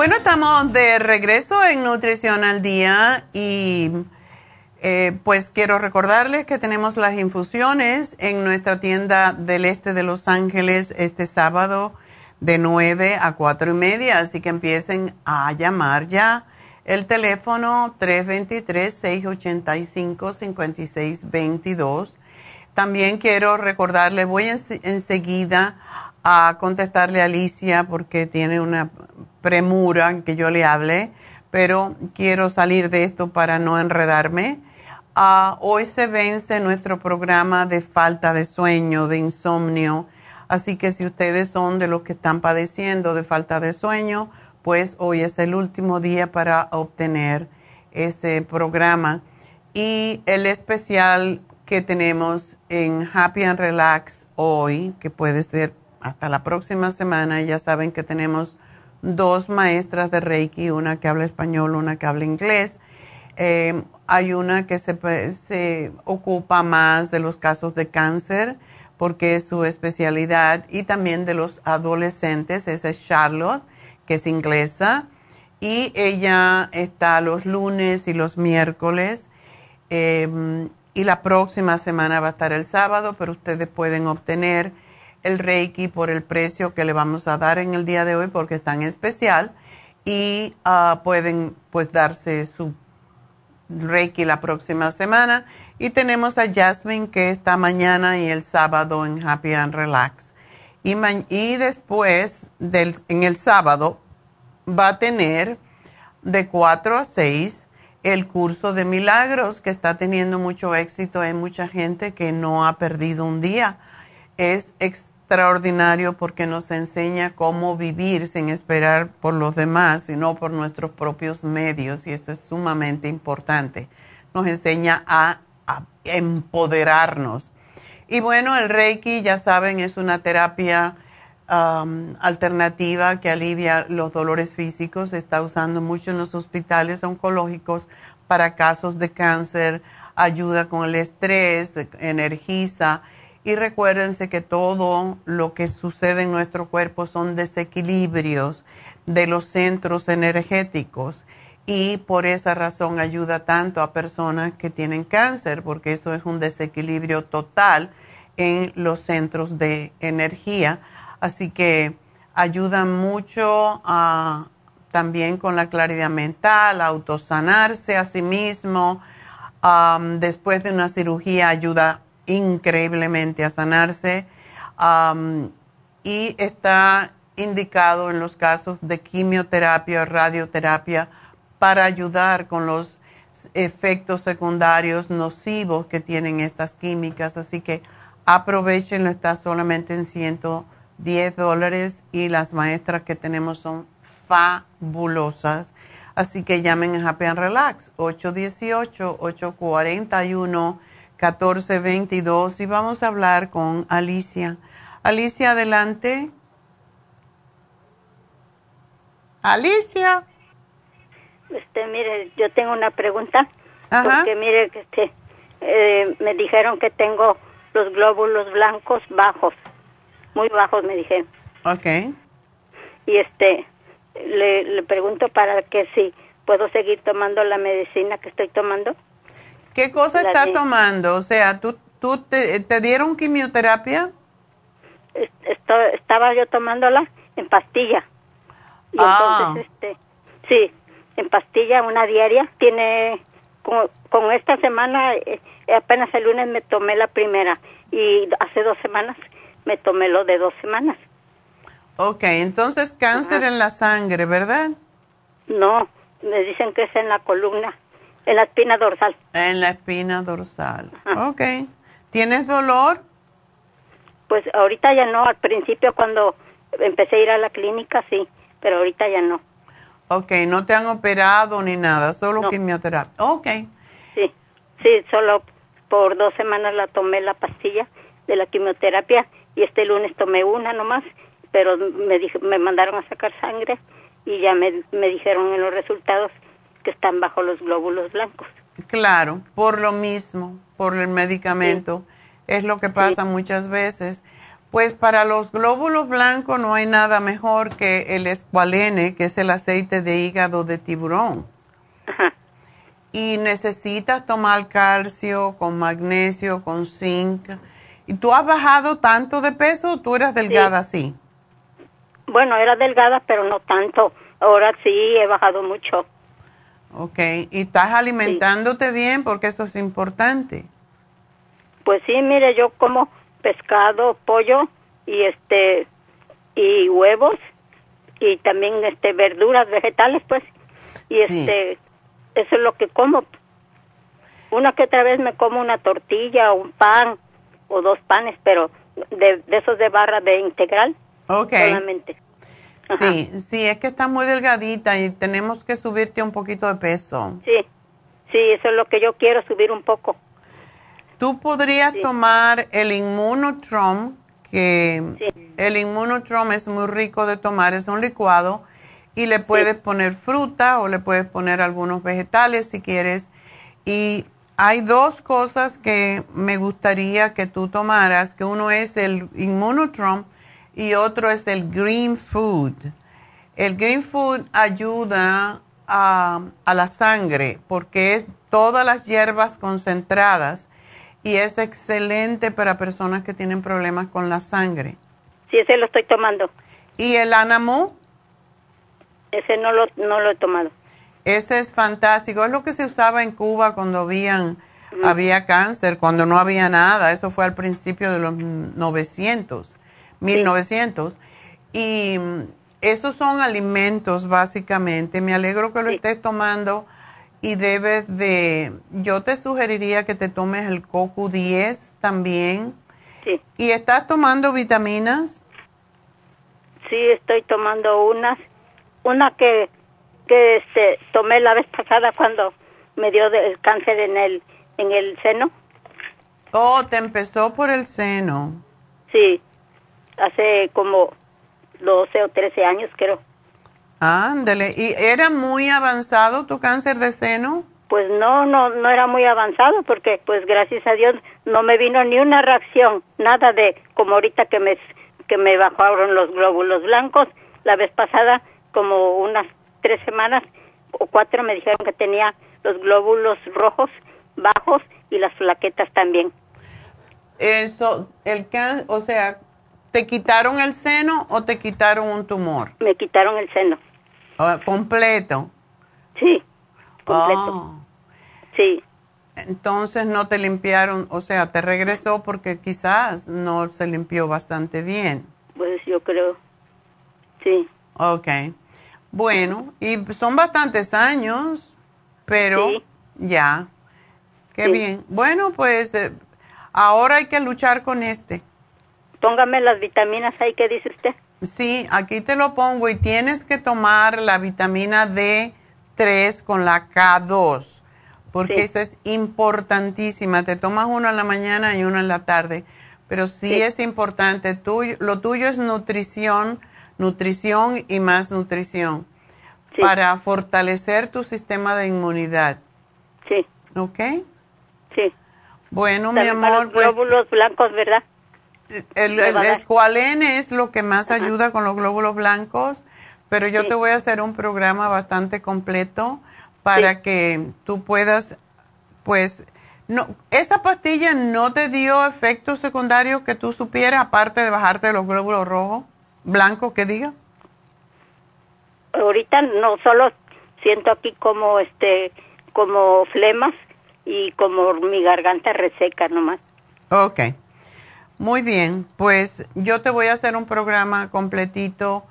Bueno, estamos de regreso en Nutrición al Día y eh, pues quiero recordarles que tenemos las infusiones en nuestra tienda del este de Los Ángeles este sábado de 9 a 4 y media, así que empiecen a llamar ya. El teléfono 323-685-5622. También quiero recordarles, voy enseguida a contestarle a Alicia porque tiene una premura que yo le hable, pero quiero salir de esto para no enredarme. Ah, hoy se vence nuestro programa de falta de sueño, de insomnio. Así que si ustedes son de los que están padeciendo de falta de sueño, pues hoy es el último día para obtener ese programa. Y el especial que tenemos en Happy and Relax hoy, que puede ser hasta la próxima semana, ya saben que tenemos dos maestras de Reiki, una que habla español, una que habla inglés. Eh, hay una que se, se ocupa más de los casos de cáncer porque es su especialidad, y también de los adolescentes, esa es Charlotte, que es inglesa, y ella está los lunes y los miércoles, em, y la próxima semana va a estar el sábado, pero ustedes pueden obtener el Reiki por el precio que le vamos a dar en el día de hoy porque es tan especial y ah, pueden pues darse su Reiki la próxima semana y tenemos a Jasmine que está mañana y el sábado en Happy and Relax. Y, y después, del, en el sábado, va a tener de 4 a 6 el curso de milagros que está teniendo mucho éxito. Hay mucha gente que no ha perdido un día. Es extraordinario porque nos enseña cómo vivir sin esperar por los demás, sino por nuestros propios medios. Y eso es sumamente importante. Nos enseña a empoderarnos. Y bueno, el Reiki, ya saben, es una terapia um, alternativa que alivia los dolores físicos. Se está usando mucho en los hospitales oncológicos para casos de cáncer, ayuda con el estrés, energiza. Y recuérdense que todo lo que sucede en nuestro cuerpo son desequilibrios de los centros energéticos y por esa razón ayuda tanto a personas que tienen cáncer, porque esto es un desequilibrio total en los centros de energía. Así que ayuda mucho también con la claridad mental, a autosanarse a sí mismo. después de una cirugía ayuda increíblemente a sanarse y está indicado en los casos de quimioterapia radioterapia para ayudar con los efectos secundarios nocivos que tienen estas químicas. Así que aprovechenlo, está solamente en 110 dólares y las maestras que tenemos son fabulosas. Así que llamen a Happy and Relax 818-841-1422 y vamos a hablar con Alicia. Alicia, adelante. Alicia. Este, mire, yo tengo una pregunta. Porque mire, este, eh, me dijeron que tengo los glóbulos blancos bajos, muy bajos me dijeron. Ok. Y este, le, le pregunto para que si puedo seguir tomando la medicina que estoy tomando. ¿Qué cosa está tomando? O sea, ¿tú, tú te, te dieron quimioterapia? estaba yo tomándola en pastilla. Y ah. entonces, este, sí, en pastilla, una diaria. Tiene, con, esta semana, eh, apenas el lunes me tomé la primera y hace dos semanas me tomé lo de dos semanas. Ok, entonces cáncer en la sangre, ¿verdad? No, me dicen que es en la columna, en la espina dorsal. En la espina dorsal. Ok. ¿Tienes dolor? Pues ahorita ya no, al principio cuando empecé a ir a la clínica sí, pero ahorita ya no. Ok, no te han operado ni nada, solo quimioterapia. Ok. Sí, sí, solo por dos semanas la tomé la pastilla de la quimioterapia y este lunes tomé una nomás, pero me, me mandaron a sacar sangre y ya me, me dijeron en los resultados que están bajo los glóbulos blancos. Claro, por lo mismo, por el medicamento. Es lo que pasa muchas veces. Pues para los glóbulos blancos no hay nada mejor que el escualene, que es el aceite de hígado de tiburón. Y necesitas tomar calcio con magnesio, con zinc. ¿Y tú has bajado tanto de peso o tú eras delgada así? Bueno, era delgada, pero no tanto. Ahora sí he bajado mucho. Ok, ¿y estás alimentándote bien? Porque eso es importante. Pues sí, mire, yo como pescado, pollo y este y huevos y también este verduras, vegetales, pues. Y este eso es lo que como. Una que otra vez me como una tortilla o un pan o dos panes, pero de, esos de barra de integral. Ok. Solamente. Sí, sí, es que está muy delgadita y tenemos que subirte un poquito de peso. Sí, sí, eso es lo que yo quiero, subir un poco. Tú podrías tomar el Immunotrom, que el Immunotrom es muy rico de tomar, es un licuado y le puedes poner fruta o le puedes poner algunos vegetales si quieres. Y hay dos cosas que me gustaría que tú tomaras, que uno es el Immunotrom y otro es el Green Food. El Green Food ayuda a, a la sangre porque es todas las hierbas concentradas y es excelente para personas que tienen problemas con la sangre. Sí, ese lo estoy tomando. ¿Y el Anamu? Ese no lo, no lo he tomado. Ese es fantástico. Es lo que se usaba en Cuba cuando habían, había cáncer, cuando no había nada. Eso fue al principio de los 900, 1900. Y mm, esos son alimentos básicamente. Me alegro que lo estés tomando y debes de, yo te sugeriría que te tomes el CoQ10 también. Sí. ¿Y estás tomando vitaminas? Sí, estoy tomando unas, una que, que este, tomé la vez pasada cuando me dio el cáncer en el, en el seno. Oh, te empezó por el seno. Sí, hace como 12 o 13 años creo. Ándale, ¿y era muy avanzado tu cáncer de seno? Pues no, no, no era muy avanzado porque pues gracias a Dios no me vino ni una reacción, nada de como ahorita que me, que me bajaron los glóbulos blancos. La vez pasada, como unas tres semanas o cuatro, me dijeron que tenía los glóbulos rojos bajos y las plaquetas también. Eso, el can, o sea, ¿te quitaron el seno o te quitaron un tumor? Me quitaron el seno. ¿Completo? Sí, completo. Ah. Sí. Entonces no te limpiaron, o sea, te regresó porque quizás no se limpió bastante bien. Pues yo creo, sí. Ok. Bueno, y son bastantes años, pero ya. Qué bien. Bueno, pues eh, ahora hay que luchar con este. Póngame las vitaminas ahí que dice usted. Sí, aquí te lo pongo y tienes que tomar la vitamina D3 con la K2, porque esa es importantísima. Te tomas uno en la mañana y uno en la tarde, pero sí, es importante. lo tuyo es nutrición, nutrición y más nutrición para fortalecer tu sistema de inmunidad. Sí. ¿Ok? Sí. Bueno, mi amor. Los pues glóbulos blancos, ¿verdad? El, el escualene es lo que más ayuda con los glóbulos blancos, pero yo te voy a hacer un programa bastante completo para que tú puedas, pues, no, esa pastilla no te dio efectos secundarios que tú supieras, aparte de bajarte los glóbulos rojos, blancos, que diga. Ahorita no, solo siento aquí como, este, como flemas y como mi garganta reseca nomás. Okay. Muy bien, pues yo te voy a hacer un programa completito,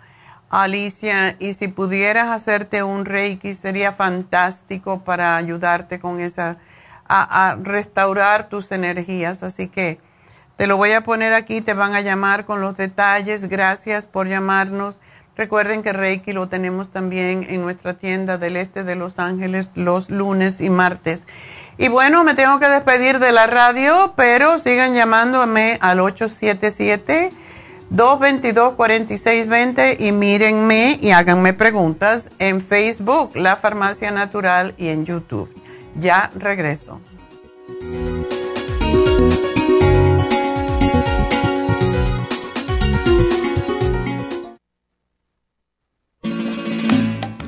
Alicia, y si pudieras hacerte un Reiki sería fantástico para ayudarte con esa, a, restaurar tus energías. Así que te lo voy a poner aquí, te van a llamar con los detalles. Gracias por llamarnos. Recuerden que Reiki lo tenemos también en nuestra tienda del este de Los Ángeles los lunes y martes. Y bueno, me tengo que despedir de la radio, pero sigan llamándome al 877-222-4620 y mírenme y háganme preguntas en Facebook, La Farmacia Natural y en YouTube. Ya regreso.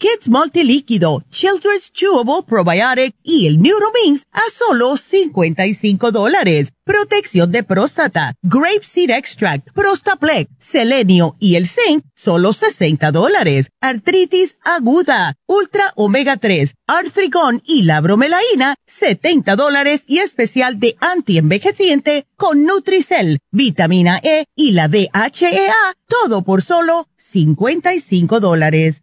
Kids Multilíquido, Children's Chewable Probiotic y el Neuromins a solo 55 dólares protección de próstata, grape seed extract, prostaplex, selenio y el zinc, solo 60 dólares. Artritis aguda, ultra omega 3, artrigón y la bromelaína, 70 dólares y especial de antienvejeciente con Nutricel, vitamina E y la DHEA, todo por solo 55 dólares.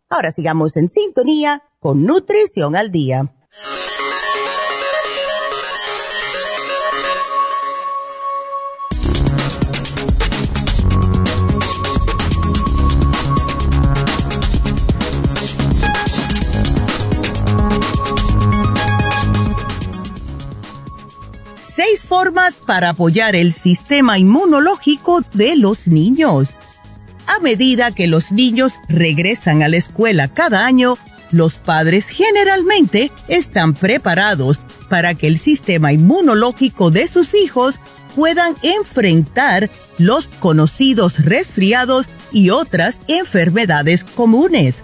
Ahora sigamos en sintonía con Nutrición al Día. seis formas para apoyar el sistema inmunológico de los niños. A medida que los niños regresan a la escuela cada año, los padres generalmente están preparados para que el sistema inmunológico de sus hijos puedan enfrentar los conocidos resfriados y otras enfermedades comunes.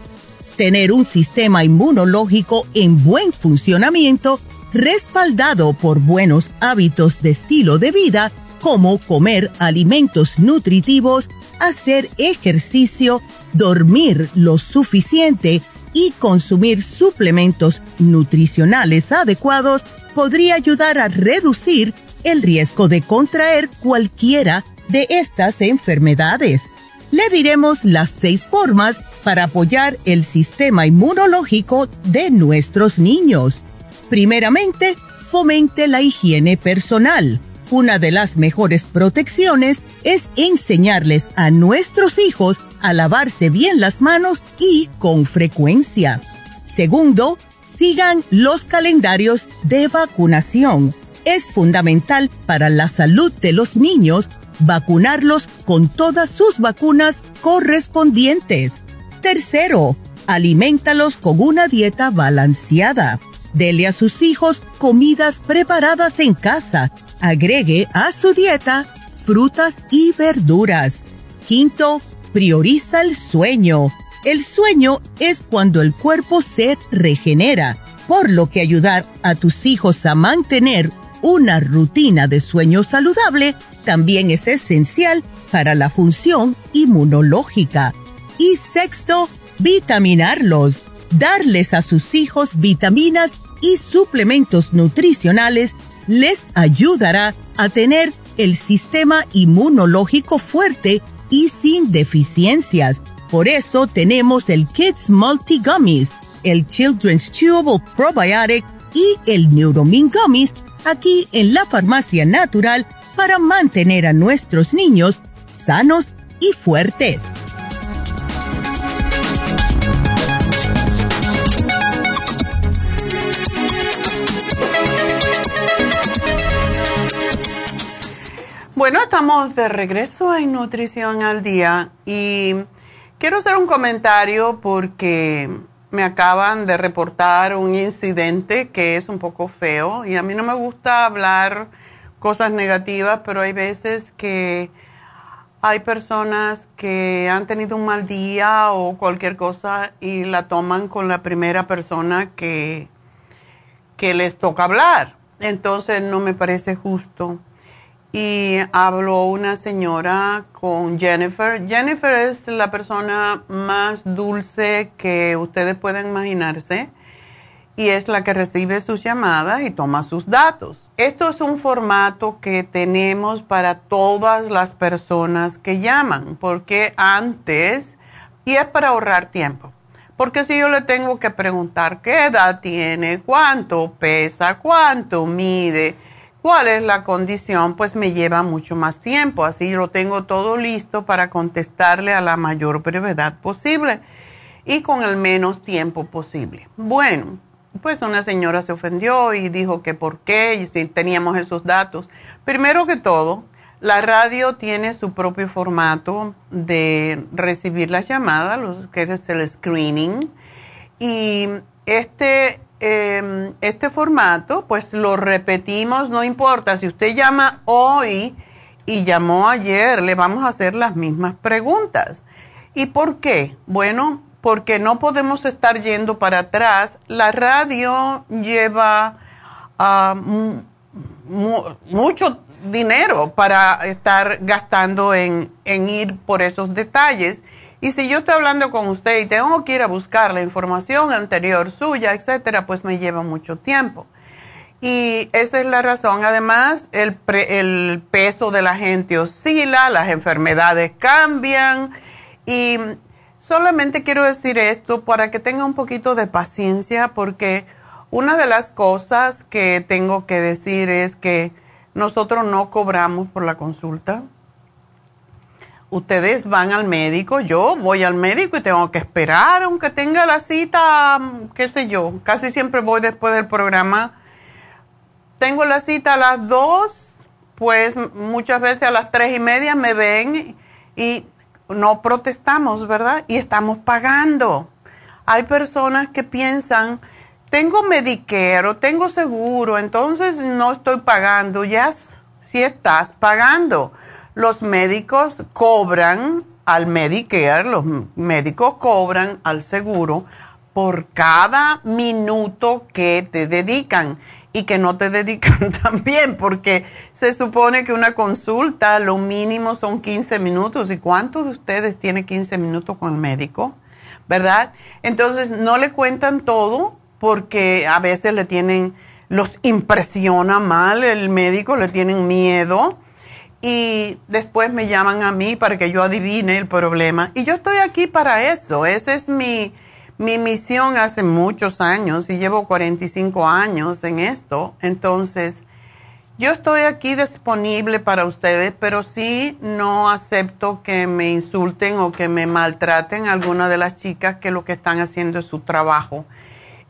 Tener un sistema inmunológico en buen funcionamiento respaldado por buenos hábitos de estilo de vida como comer alimentos nutritivos, hacer ejercicio, dormir lo suficiente y consumir suplementos nutricionales adecuados podría ayudar a reducir el riesgo de contraer cualquiera de estas enfermedades. Le diremos las seis formas para apoyar el sistema inmunológico de nuestros niños. Primeramente, fomente la higiene personal. Una de las mejores protecciones es enseñarles a nuestros hijos a lavarse bien las manos y con frecuencia. Segundo, sigan los calendarios de vacunación. Es fundamental para la salud de los niños vacunarlos con todas sus vacunas correspondientes. Tercero, alimentalos con una dieta balanceada. Dele a sus hijos comidas preparadas en casa. Agregue a su dieta frutas y verduras. Quinto, prioriza el sueño. El sueño es cuando el cuerpo se regenera, por lo que ayudar a tus hijos a mantener una rutina de sueño saludable también es esencial para la función inmunológica. Y sexto, vitaminarlos. Darles a sus hijos vitaminas y suplementos nutricionales les ayudará a tener el sistema inmunológico fuerte y sin deficiencias. Por eso tenemos el Kids Multi Gummies, el Children's Chewable Probiotic y el Neuromin Gummies aquí en la farmacia natural para mantener a nuestros niños sanos y fuertes. Bueno, estamos de regreso en Nutrición al Día y quiero hacer un comentario porque me acaban de reportar un incidente que es un poco feo y a mí no me gusta hablar cosas negativas, pero hay veces que hay personas que han tenido un mal día o cualquier cosa y la toman con la primera persona que, que les toca hablar. Entonces no me parece justo y habló una señora con Jennifer. Jennifer es la persona más dulce que ustedes pueden imaginarse y es la que recibe sus llamadas y toma sus datos. Esto es un formato que tenemos para todas las personas que llaman, porque antes, y es para ahorrar tiempo, porque si yo le tengo que preguntar qué edad tiene, cuánto pesa, cuánto mide, cuál es la condición, pues me lleva mucho más tiempo. Así lo tengo todo listo para contestarle a la mayor brevedad posible y con el menos tiempo posible. Bueno, pues una señora se ofendió y dijo que por qué y si teníamos esos datos. Primero que todo, la radio tiene su propio formato de recibir las llamadas, los que es el screening. Y este Em, este formato, pues lo repetimos, no importa, si usted llama hoy y llamó ayer, le vamos a hacer las mismas preguntas. ¿Y por qué? Bueno, porque no podemos estar yendo para atrás. La radio lleva ah, mucho dinero para estar gastando en ir por esos detalles y si yo estoy hablando con usted y tengo que ir a buscar la información anterior suya, etcétera, pues me lleva mucho tiempo. Y esa es la razón. Además, el, peso de la gente oscila, las enfermedades cambian. Y solamente quiero decir esto para que tenga un poquito de paciencia, porque una de las cosas que tengo que decir es que nosotros no cobramos por la consulta ustedes van al médico, yo voy al médico y tengo que esperar aunque tenga la cita, qué sé yo, casi siempre voy después del programa. Tengo la cita a las dos, pues muchas veces a las tres y media me ven y no protestamos, ¿verdad? Y estamos pagando. Hay personas que piensan, tengo Medicare tengo seguro, entonces no estoy pagando. Ya si estás pagando los médicos cobran al Medicare, los médicos cobran al seguro por cada minuto que te dedican y que no te *laughs* dedican también, porque se supone que una consulta lo mínimo son 15 minutos. ¿Y cuántos de ustedes tienen 15 minutos con el médico? ¿Verdad? Entonces no le cuentan todo porque a veces le tienen, los impresiona mal el médico, le tienen miedo y después me llaman a mí para que yo adivine el problema. Y yo estoy aquí para eso. Esa es mi, mi misión hace muchos años y llevo 45 años en esto. Entonces, yo estoy aquí disponible para ustedes, pero sí no acepto que me insulten o que me maltraten alguna de las chicas que lo que están haciendo es su trabajo.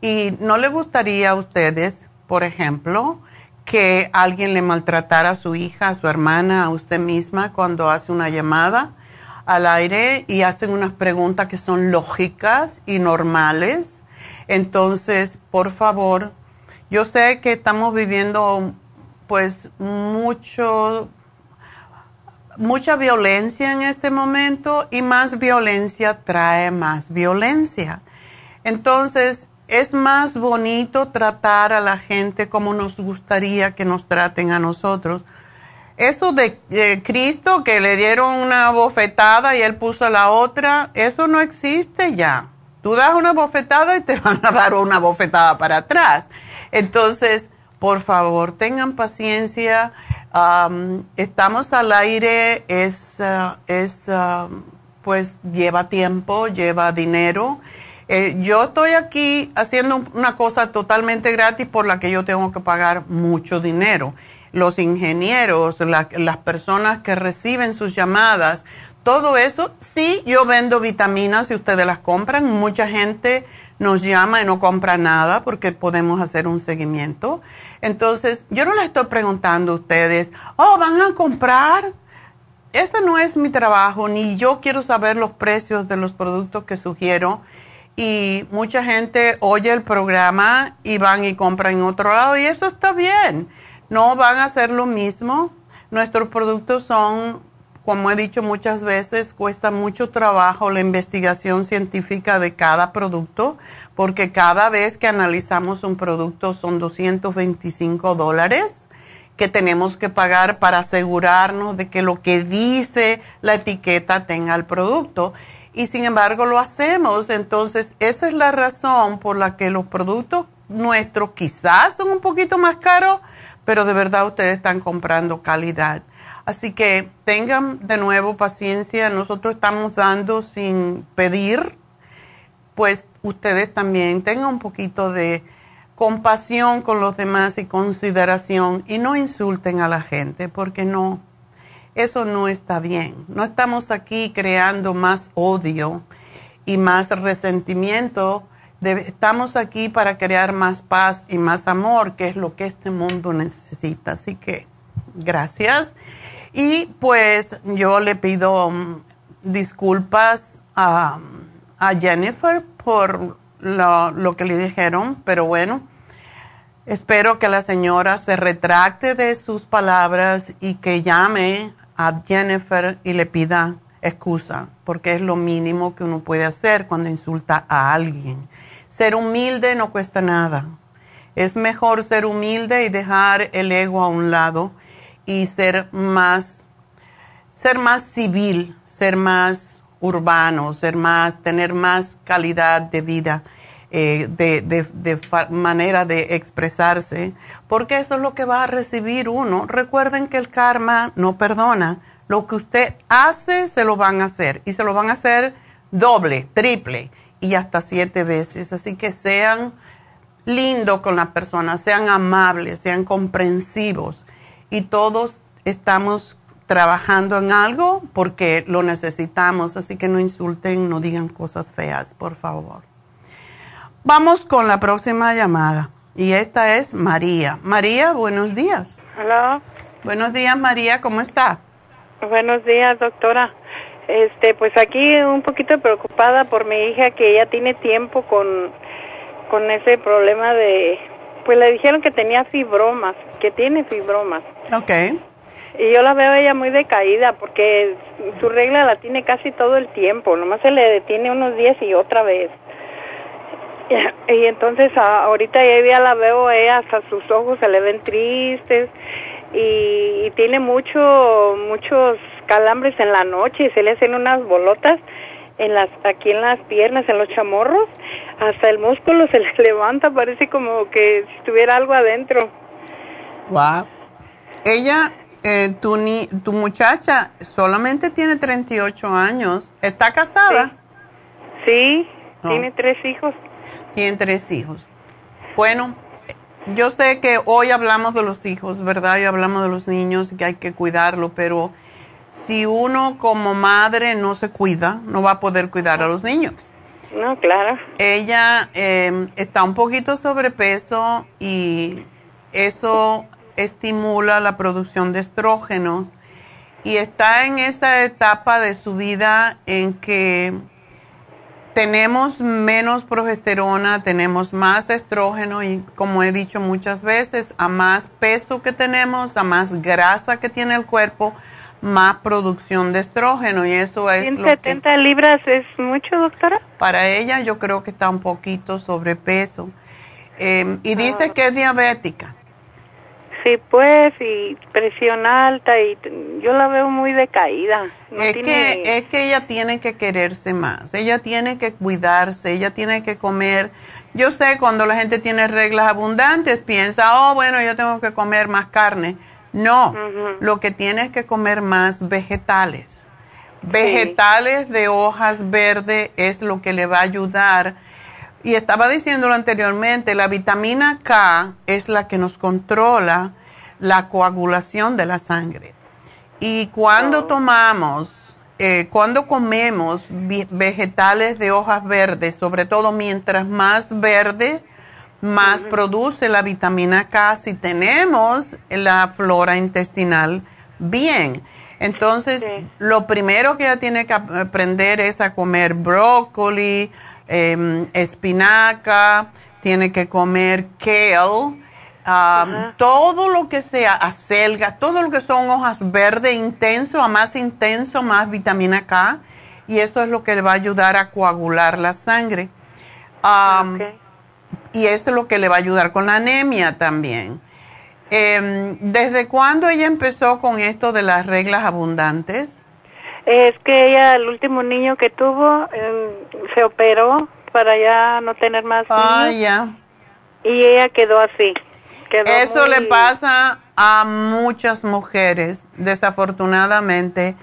Y no le gustaría a ustedes, por ejemplo, que alguien le maltratara a su hija, a su hermana, a usted misma cuando hace una llamada al aire y hacen unas preguntas que son lógicas y normales. Entonces, por favor, yo sé que estamos viviendo pues mucho mucha violencia en este momento y más violencia trae más violencia. Entonces, es más bonito tratar a la gente como nos gustaría que nos traten a nosotros. Eso de, Cristo que le dieron una bofetada y él puso la otra, eso no existe ya. Tú das una bofetada y te *laughs* van a dar una bofetada para atrás. Entonces, por favor, tengan paciencia. estamos al aire, es, uh, es uh, pues lleva tiempo, lleva dinero eh, yo estoy aquí haciendo una cosa totalmente gratis por la que yo tengo que pagar mucho dinero. Los ingenieros, las personas que reciben sus llamadas, todo eso. Sí, yo vendo vitaminas si ustedes las compran. Mucha gente nos llama y no compra nada porque podemos hacer un seguimiento. Entonces, yo no les estoy preguntando a ustedes, oh, ¿van a comprar? Ese no es mi trabajo, ni yo quiero saber los precios de los productos que sugiero. Y mucha gente oye el programa y van y compran en otro lado y eso está bien. No van a hacer lo mismo. Nuestros productos son como he dicho muchas veces, cuesta mucho trabajo la investigación científica de cada producto, porque cada vez que analizamos un producto son 225 dólares que tenemos que pagar para asegurarnos de que lo que dice la etiqueta tenga el producto. Y sin embargo lo hacemos. Entonces, esa es la razón por la que los productos nuestros quizás son un poquito más caros, pero de verdad ustedes están comprando calidad. Así que tengan de nuevo paciencia, nosotros estamos dando sin pedir, pues ustedes también tengan un poquito de compasión con los demás y consideración y no insulten a la gente porque no, eso no está bien. No estamos aquí creando más odio y más resentimiento. estamos aquí para crear más paz y más amor, que es lo que este mundo necesita. Así que gracias. Y pues yo le pido um, disculpas a, Jennifer por lo, lo, que le dijeron, pero bueno, espero que la señora se retracte de sus palabras y que llame a Jennifer y le pida excusa, porque es lo mínimo que uno puede hacer cuando insulta a alguien. Ser humilde no cuesta nada. Es mejor ser humilde y dejar el ego a un lado y ser más, ser más civil, ser más urbano, ser más, tener más calidad de vida, eh, de, de manera de expresarse, porque eso es lo que va a recibir uno. Recuerden que el karma no perdona. Lo que usted hace, se lo van a hacer y se lo van a hacer doble, triple y hasta siete veces. Así que sean lindos con las personas, sean amables, sean comprensivos y todos estamos trabajando en algo porque lo necesitamos, así que no insulten, no digan cosas feas, por favor. Vamos con la próxima llamada y esta es María. María, buenos días. Hola. Buenos días, María, ¿cómo está? Buenos días, doctora. Este, pues aquí un poquito preocupada por mi hija que ya tiene tiempo con con ese problema de pues le dijeron que tenía fibromas, que tiene fibromas. Ok. Y yo la veo ella muy decaída porque su regla la tiene casi todo el tiempo, nomás se le detiene unos días y otra vez. *laughs* Y, entonces ahorita ya la veo, ella hasta sus ojos se le ven tristes y, y tiene mucho, muchos calambres en la noche y se le hacen unas bolotas en las aquí en las piernas, en los chamorros, hasta el músculo se le *laughs* levanta, parece como que si tuviera algo adentro. Wow. Ella, eh, tu, ni, tu muchacha, solamente tiene 38 años. ¿Está casada? Sí, tiene tres hijos. Tiene tres hijos. Bueno, yo sé que hoy hablamos de los hijos, ¿verdad? Y hablamos de los niños y que hay que cuidarlo, pero si uno como madre no se cuida, no va a poder cuidar a los niños. No, claro. Ella em, está un poquito sobrepeso y eso estimula la producción de estrógenos y está en esa etapa de su vida en que tenemos menos progesterona, tenemos más estrógeno y como he dicho muchas veces, a más peso que tenemos, a más grasa que tiene el cuerpo, más producción de estrógeno y eso es 170 libras es mucho, doctora? Para ella yo creo que está un poquito sobrepeso. Em, y dice ah. que es diabética. Sí, pues, y presión alta, y yo la veo muy decaída. es, que, es que ella tiene que quererse más, ella tiene que cuidarse, ella tiene que comer. Yo sé, cuando la gente tiene reglas abundantes, piensa, oh, bueno, yo tengo que comer más carne no, lo que tienes que comer más vegetales. Vegetales de hojas verdes es lo que le va a ayudar. Y estaba diciéndolo anteriormente, la vitamina K es la que nos controla la coagulación de la sangre. Y cuando tomamos eh, cuando comemos vegetales de hojas verdes, sobre todo mientras más verde, más produce la vitamina K si tenemos la flora intestinal bien. Entonces, lo primero que ella tiene que aprender es a comer brócoli, em, espinaca, tiene que comer kale, todo lo que sea acelga, todo lo que son hojas verdes intenso, a más intenso, más vitamina K, y eso es lo que le va a ayudar a coagular la sangre. Y eso es lo que le va a ayudar con la anemia también. Em, ¿Desde cuándo ella empezó con esto de las reglas abundantes? Es que ella, el último niño que tuvo, em, se operó para ya no tener más ah, ya. Y ella quedó así. Eso le pasa a muchas mujeres, desafortunadamente.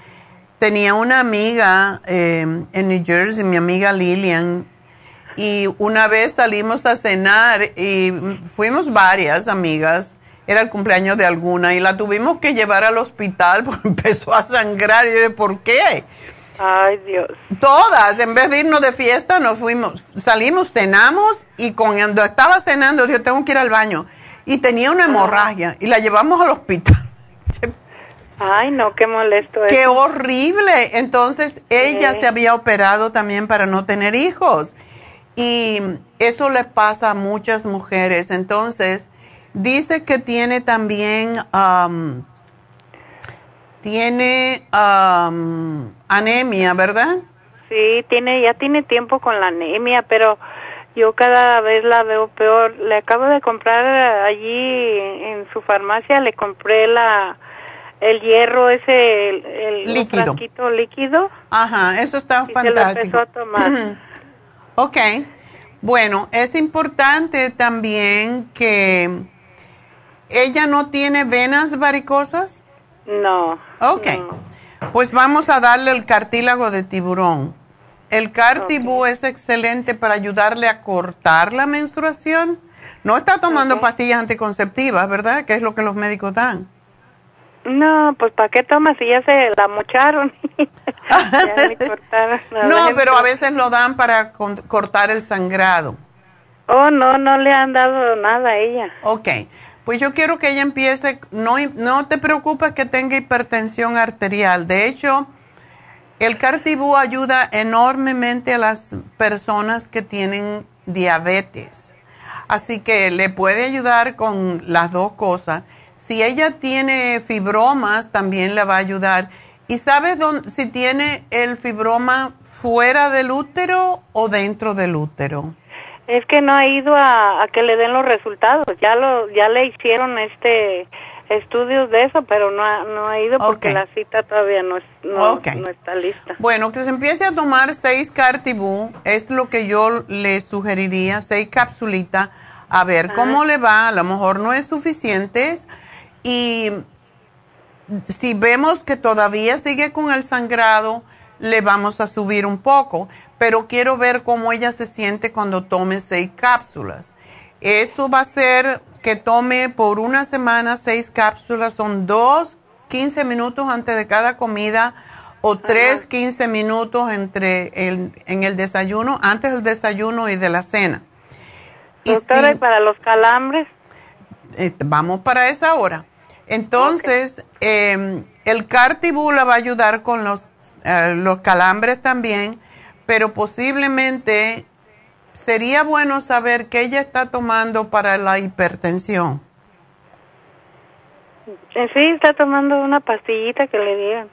Tenía una amiga em, en New Jersey, mi amiga Lilian, y una vez salimos a cenar y fuimos varias amigas era el cumpleaños de alguna y la tuvimos que llevar al hospital *laughs* porque empezó a sangrar. Y yo dije, ¿por qué? Ay, Dios. Todas, en vez de irnos de fiesta, nos fuimos, salimos, cenamos y cuando estaba cenando, yo tengo que ir al baño. Y tenía una hemorragia y la llevamos al hospital. Ay, no, qué molesto. Qué horrible. Entonces, ella se había operado también para no tener hijos. Y eso le pasa a muchas mujeres. Entonces, Dice que tiene también, tiene anemia, ¿verdad? Sí, tiene, ya tiene tiempo con la anemia, pero yo cada vez la veo peor. Le acabo de comprar allí en su farmacia, le compré la el hierro ese, el, líquido. líquido. Ajá, eso está fantástico. Se tomar. *clears throat* ok. Bueno, es importante también que ¿Ella no tiene venas varicosas? No. Ok. Pues vamos a darle el cartílago de tiburón. El cartibú es excelente para ayudarle a cortar la menstruación. No está tomando pastillas anticonceptivas, ¿verdad? Que es lo que los médicos dan. No, pues ¿para qué toma si ya se la mocharon? *laughs* *laughs* no, pero a veces lo dan para cortar el sangrado. Oh, no, no le han dado nada a ella. Ok. Pues yo quiero que ella empiece, no, no te preocupes que tenga hipertensión arterial. De hecho, el Cartibú ayuda enormemente a las personas que tienen diabetes. Así que le puede ayudar con las dos cosas. Si ella tiene fibromas, también le va a ayudar. ¿Y sabes dónde, si tiene el fibroma fuera del útero o dentro del útero? Es que no ha ido a, que le den los resultados. Ya lo ya le hicieron este estudios de eso, pero no ha, no ha ido porque la cita todavía no, no, está lista. Bueno, que se empiece a tomar seis cartibú es lo que yo le sugeriría, seis capsulitas, a ver cómo le va. A lo mejor no es suficiente y si vemos que todavía sigue con el sangrado, le vamos a subir un poco pero quiero ver cómo ella se siente cuando tome seis cápsulas. Eso va a ser que tome por una semana seis cápsulas, son dos 15 minutos antes de cada comida o tres 15 minutos entre el, en el desayuno, antes del desayuno y de la cena. Doctora, ¿y, para los calambres? Eh, vamos para esa hora. Entonces, em, el cartibula va a ayudar con los, eh, los calambres también pero posiblemente sería bueno saber qué ella está tomando para la hipertensión. Sí, está tomando una pastillita que le dieron.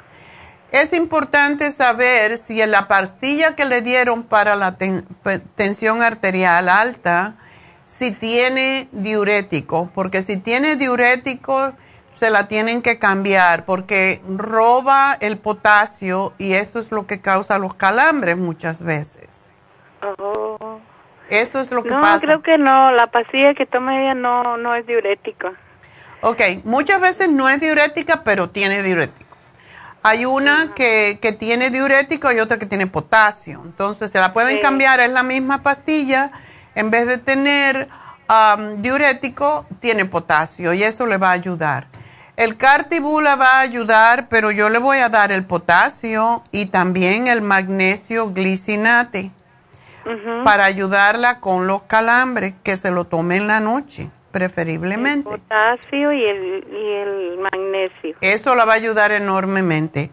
Es importante saber si en la pastilla que le dieron para la tensión arterial alta, si tiene diurético, porque si tiene diurético se la tienen que cambiar porque roba el potasio y eso es lo que causa los calambres muchas veces. Oh. Eso es lo que pasa. No, creo que no. La pastilla que toma ella no, no es diurética. Ok, muchas veces no es diurética, pero tiene diurético. Hay una que, que, tiene diurético y otra que tiene potasio. Entonces se la pueden cambiar, es la misma pastilla. En vez de tener um, diurético, tiene potasio y eso le va a ayudar. El Cartibú la va a ayudar, pero yo le voy a dar el potasio y también el magnesio glicinate para ayudarla con los calambres, que se lo tome en la noche, preferiblemente. El potasio y el, y el magnesio. Eso la va a ayudar enormemente.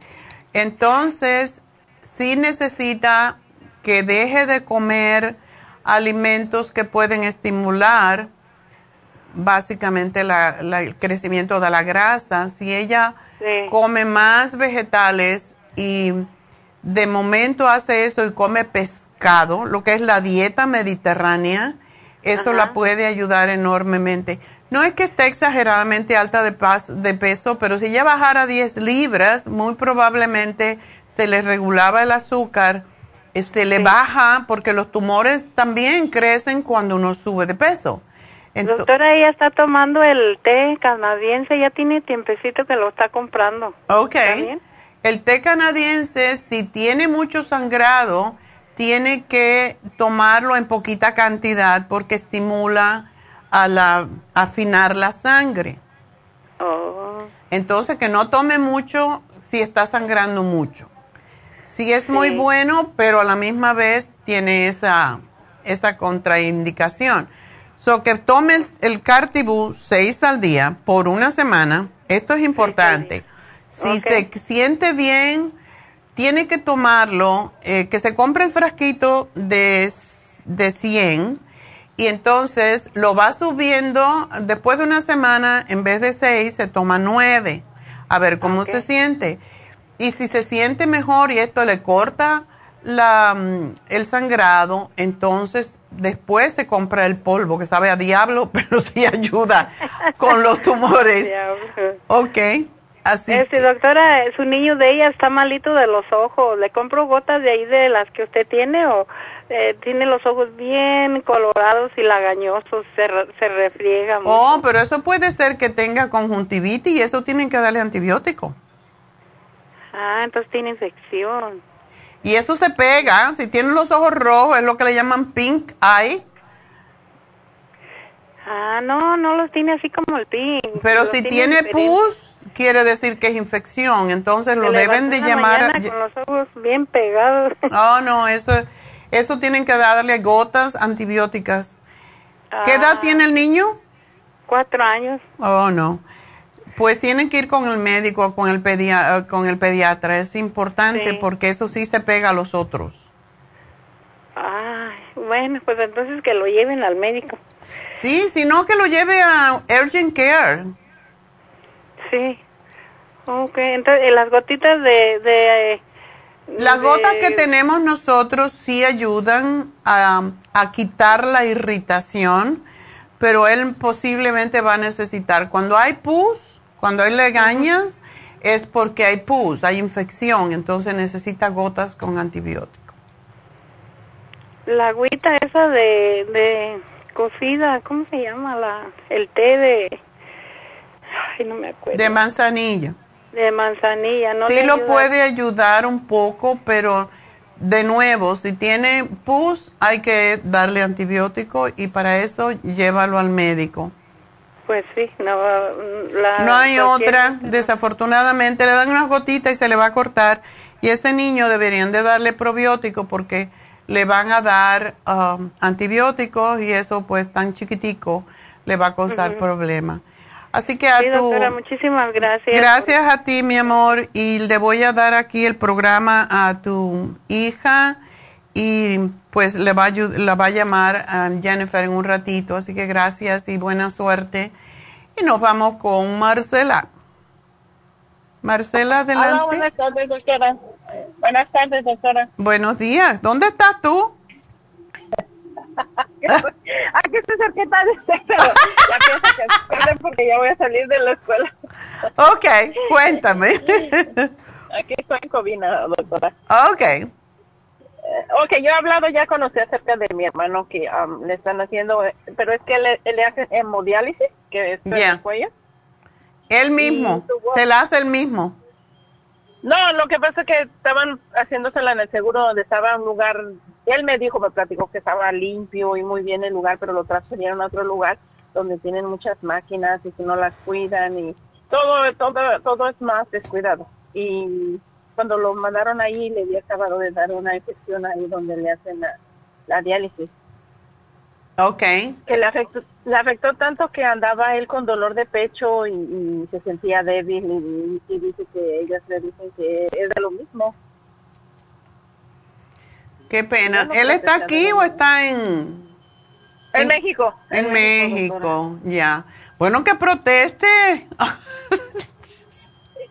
Entonces, sí necesita que deje de comer alimentos que pueden estimular básicamente el crecimiento de la grasa. Si ella come más vegetales y de momento hace eso y come pescado, lo que es la dieta mediterránea, eso la puede ayudar enormemente. No es que esté exageradamente alta de, de peso, pero si ella bajara 10 libras, muy probablemente se le regulaba el azúcar, eh, se le baja porque los tumores también crecen cuando uno sube de peso. Doctora, ella está tomando el té canadiense, ya tiene tiempecito que lo está comprando. Ok. El té canadiense, si tiene mucho sangrado, tiene que tomarlo en poquita cantidad porque estimula a la, afinar la sangre. Oh. Entonces, que no tome mucho si está sangrando mucho. Sí es muy bueno, pero a la misma vez tiene esa, esa contraindicación. So que tome el, el Cartibú seis al día por una semana. Esto es importante. Si se siente bien, tiene que tomarlo, eh, que se compre el frasquito de, de 100 y entonces lo va subiendo. Después de una semana, en vez de seis, se toma nueve. A ver cómo se siente. Y si se siente mejor y esto le corta la, mm, el sangrado, entonces después se compra el polvo, que sabe a diablo, *laughs* pero sí ayuda con los *laughs* tumores. ok, así. Este, doctora, su niño de ella está malito de los ojos. ¿Le compro gotas de ahí de las que usted tiene o eh, tiene los ojos bien colorados y lagañosos, se, se refriega mucho? Oh, pero eso puede ser que tenga conjuntivitis y eso tienen que darle antibiótico. Ah, entonces tiene infección. Y eso se pega, si tienen los ojos rojos, es lo que le llaman pink eye. Ah, no, no los tiene así como el pink. Pero si tiene pus, quiere decir que es infección, entonces lo deben de llamar. Con los ojos bien pegados. *laughs* Oh, no, eso, eso tienen que darle gotas antibióticas. ¿Qué edad ah. tiene el niño? Cuatro años. Oh, no. Pues tienen que ir con el médico, con el, pedia con el pediatra. Es importante porque eso sí se pega a los otros. Ay, bueno, pues entonces que lo lleven al médico. Sí, si no, que lo lleve a Urgent Care. Sí. Ok, entonces las gotitas de... de las gotas que tenemos nosotros sí ayudan a, a quitar la irritación, pero él posiblemente va a necesitar, cuando hay pus, cuando hay legañas es porque hay pus, hay infección, entonces necesita gotas con antibiótico. La agüita esa de, de cocida, ¿cómo se llama? la El té de... Ay, no me acuerdo. De manzanilla. De manzanilla, ¿no? Sí lo puede ayudar un poco, pero de nuevo, si tiene pus, hay que darle antibiótico y para eso llévalo al médico. Pues sí, no, la, no hay otra. Desafortunadamente le dan unas gotitas y se le va a cortar. Y este niño deberían de darle probiótico porque le van a dar um, antibióticos y eso pues tan chiquitico le va a causar problemas. Así que a sí, doctora, muchísimas gracias. Gracias a ti, mi amor, y le voy a dar aquí el programa a tu hija y pues le va a, la va a llamar a Jennifer en un ratito, así que gracias y buena suerte. Y nos vamos con Marcela. Marcela, adelante. Hola, buenas tardes, doctora. Buenas tardes, doctora. Buenos días. ¿Dónde estás tú? *laughs* Aquí estoy cerquita de usted, pero ya pienso que porque ya voy a salir de la escuela. ok, cuéntame. *laughs* Aquí estoy en Covina, doctora. Ok. Ok, yo he hablado ya con usted acerca de mi hermano que um, le están haciendo, pero es que le, le hacen hemodiálisis, que es el cuello. Él mismo, se la hace el mismo. No, lo que pasa es que estaban haciéndosela en el seguro donde estaba un lugar, él me dijo, me platicó que estaba limpio y muy bien el lugar, pero lo transferieron a otro lugar donde tienen muchas máquinas y que no las cuidan y todo, todo, todo es más descuidado. Y cuando lo mandaron ahí, le había acabado de dar una infección ahí donde le hacen la, diálisis. Ok. Que le afectó, le afectó tanto que andaba él con dolor de pecho y, se sentía débil y, dice que ellas le dicen que es de lo mismo. Qué pena. ¿Él está aquí o está en...? En, México. En, México, ya. Bueno, que proteste. *laughs*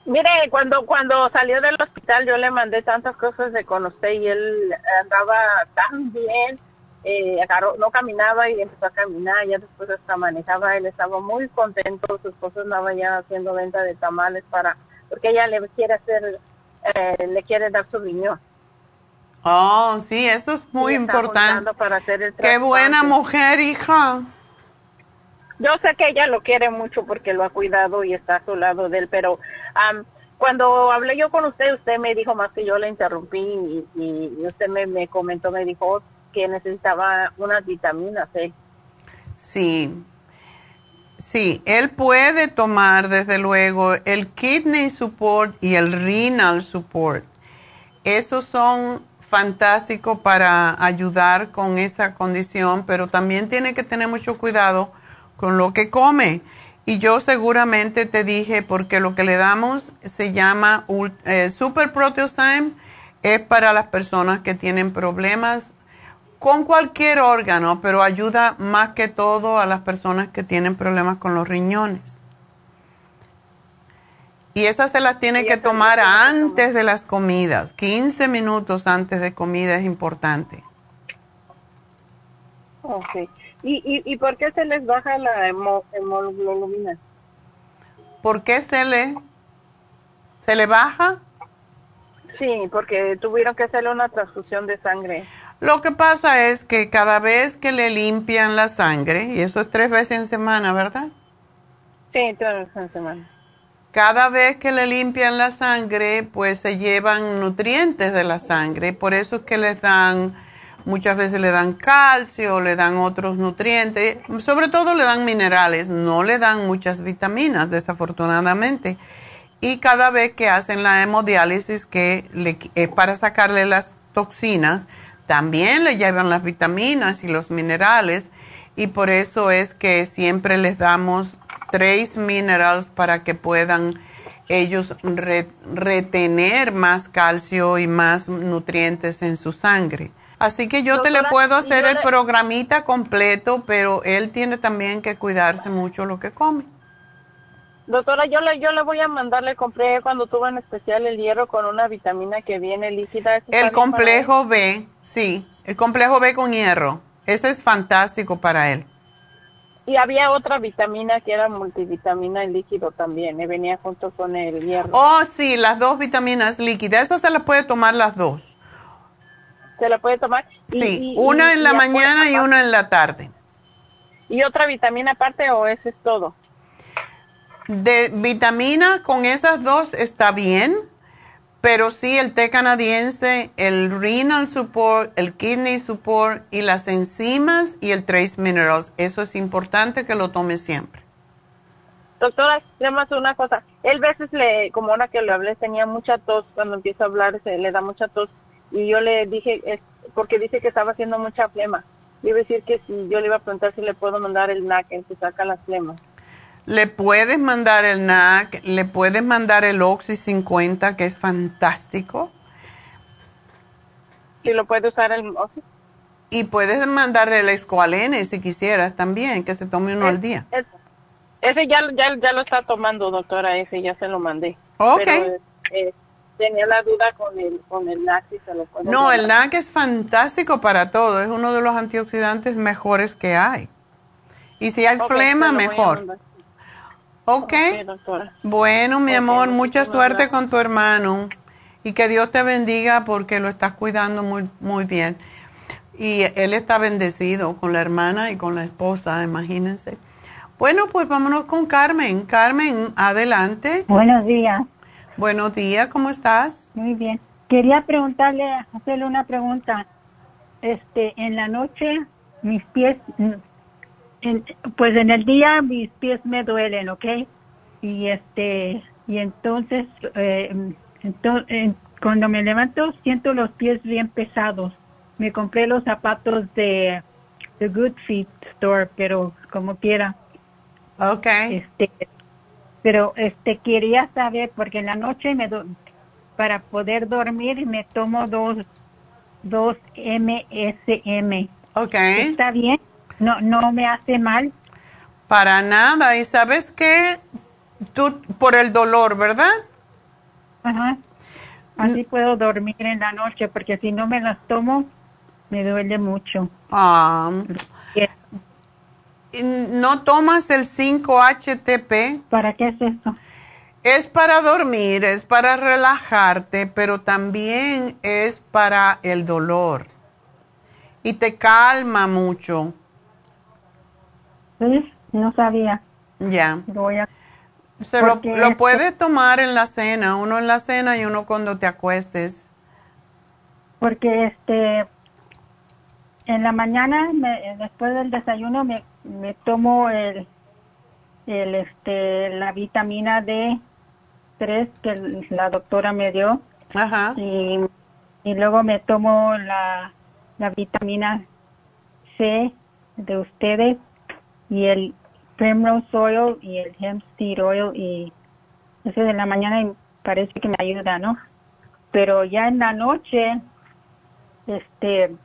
Mire, cuando cuando salió del hospital yo le mandé tantas cosas de conocer y él andaba tan bien, eh, no caminaba y empezó a caminar, ya después hasta manejaba, él estaba muy contento, su esposa andaba ya haciendo venta de tamales para, porque ella le quiere hacer, eh, le quiere dar su riñón. Oh, sí, eso es muy importante. Para hacer el Qué buena mujer, hija. Yo sé que ella lo quiere mucho porque lo ha cuidado y está a su lado de él, pero cuando hablé yo con usted, usted me dijo más que yo le interrumpí y, usted me, comentó, me dijo que necesitaba unas vitaminas ¿eh? Sí, sí, él puede tomar desde luego el kidney support y el renal support. Esos son fantásticos para ayudar con esa condición, pero también tiene que tener mucho cuidado con lo que come. Y yo seguramente te dije, porque lo que le damos se llama eh, Super Proteosyme, es para las personas que tienen problemas con cualquier órgano, pero ayuda más que todo a las personas que tienen problemas con los riñones. Y esas se las tiene que tomar antes de las comidas, 15 minutos antes de comida es importante. Okay. ¿Y, y, por qué se les baja la hemoglobina? ¿Por qué se le, se le baja? Sí, porque tuvieron que hacerle una transfusión de sangre. Lo que pasa es que cada vez que le limpian la sangre, y eso es tres veces en semana, ¿verdad? Sí, tres veces en semana. Cada vez que le limpian la sangre, pues se llevan nutrientes de la sangre, por eso es que les dan Muchas veces le dan calcio, le dan otros nutrientes, sobre todo le dan minerales, no le dan muchas vitaminas, desafortunadamente. Y cada vez que hacen la hemodiálisis, que es para sacarle las toxinas, también le llevan las vitaminas y los minerales. Y por eso es que siempre les damos tres minerales para que puedan ellos retener más calcio y más nutrientes en su sangre. Así que yo te le puedo hacer el programita completo, pero él tiene también que cuidarse mucho lo que come. Doctora, yo le, yo le voy a mandar, le compré cuando tuve en especial el hierro con una vitamina que viene líquida. El complejo B, sí, el complejo B con hierro. Ese es fantástico para él. Y había otra vitamina que era multivitamina en líquido también, me venía junto con el hierro. Oh, sí, las dos vitaminas líquidas, esas se las puede tomar las dos se la puede tomar. sí, una en la mañana y una en la tarde. ¿Y otra vitamina aparte o ese es todo? De vitamina con esas dos está bien, pero sí el té canadiense, el renal support, el kidney support y las enzimas y el trace minerals. Eso es importante que lo tome siempre. Doctora, más una cosa. Él veces le, como ahora que le hablé, tenía mucha tos. Cuando empieza a hablar, se le da mucha tos y yo le dije, es porque dice que estaba haciendo mucha flema. Le iba a decir que si yo le iba a preguntar si le puedo mandar el NAC, el que saca las flemas. Le puedes mandar el NAC, le puedes mandar el Oxy 50, que es fantástico. ¿Y lo puede usar el Oxy? Y puedes mandar el Escualene si quisieras también, que se tome uno al día. ese ya, ya, ya lo está tomando, doctora, ese ya se lo mandé. Ok. Eh, tenía la duda con el, con el NAC. se lo no, el NAC es fantástico para todo. Es uno de los antioxidantes mejores que hay. Y si hay flema, mejor. Ok. bueno, mi amor, mucha suerte con tu hermano. Y que Dios te bendiga porque lo estás cuidando muy, muy bien. Y él está bendecido con la hermana y con la esposa, imagínense. Bueno, pues vámonos con Carmen. Carmen, adelante. Buenos días. Buenos días, ¿cómo estás? Muy bien. Quería preguntarle, hacerle una pregunta. Este, en la noche mis pies, pues en el día mis pies me duelen, ¿ok? y este y entonces, eh, entonces cuando me levanto siento los pies bien pesados. Me compré los zapatos de The Good Feet Store, pero como quiera. Okay. Este, pero este quería saber porque en la noche me para poder dormir me tomo dos dos MSM. Okay. ¿Está bien? No no me hace mal. Para nada. ¿Y sabes qué? Tú por el dolor, ¿verdad? Ajá. Así puedo dormir en la noche porque si no me las tomo me duele mucho. Ah. ¿No tomas el 5-HTP? ¿Para qué es eso? Es para dormir, es para relajarte, pero también es para el dolor. Y te calma mucho. ¿Sí? No sabía. Ya. Lo voy a... Se lo, lo, puedes tomar en la cena, uno en la cena y uno cuando te acuestes. Porque este en la mañana me, después del desayuno me, me tomo el, el este la vitamina D3 que la doctora me dio. Ajá. Y, y luego me tomo la, la vitamina C de ustedes y el Primrose Oil y el Hemp Seed Oil y ese de la mañana parece que me ayuda, ¿no? Pero ya en la noche, este,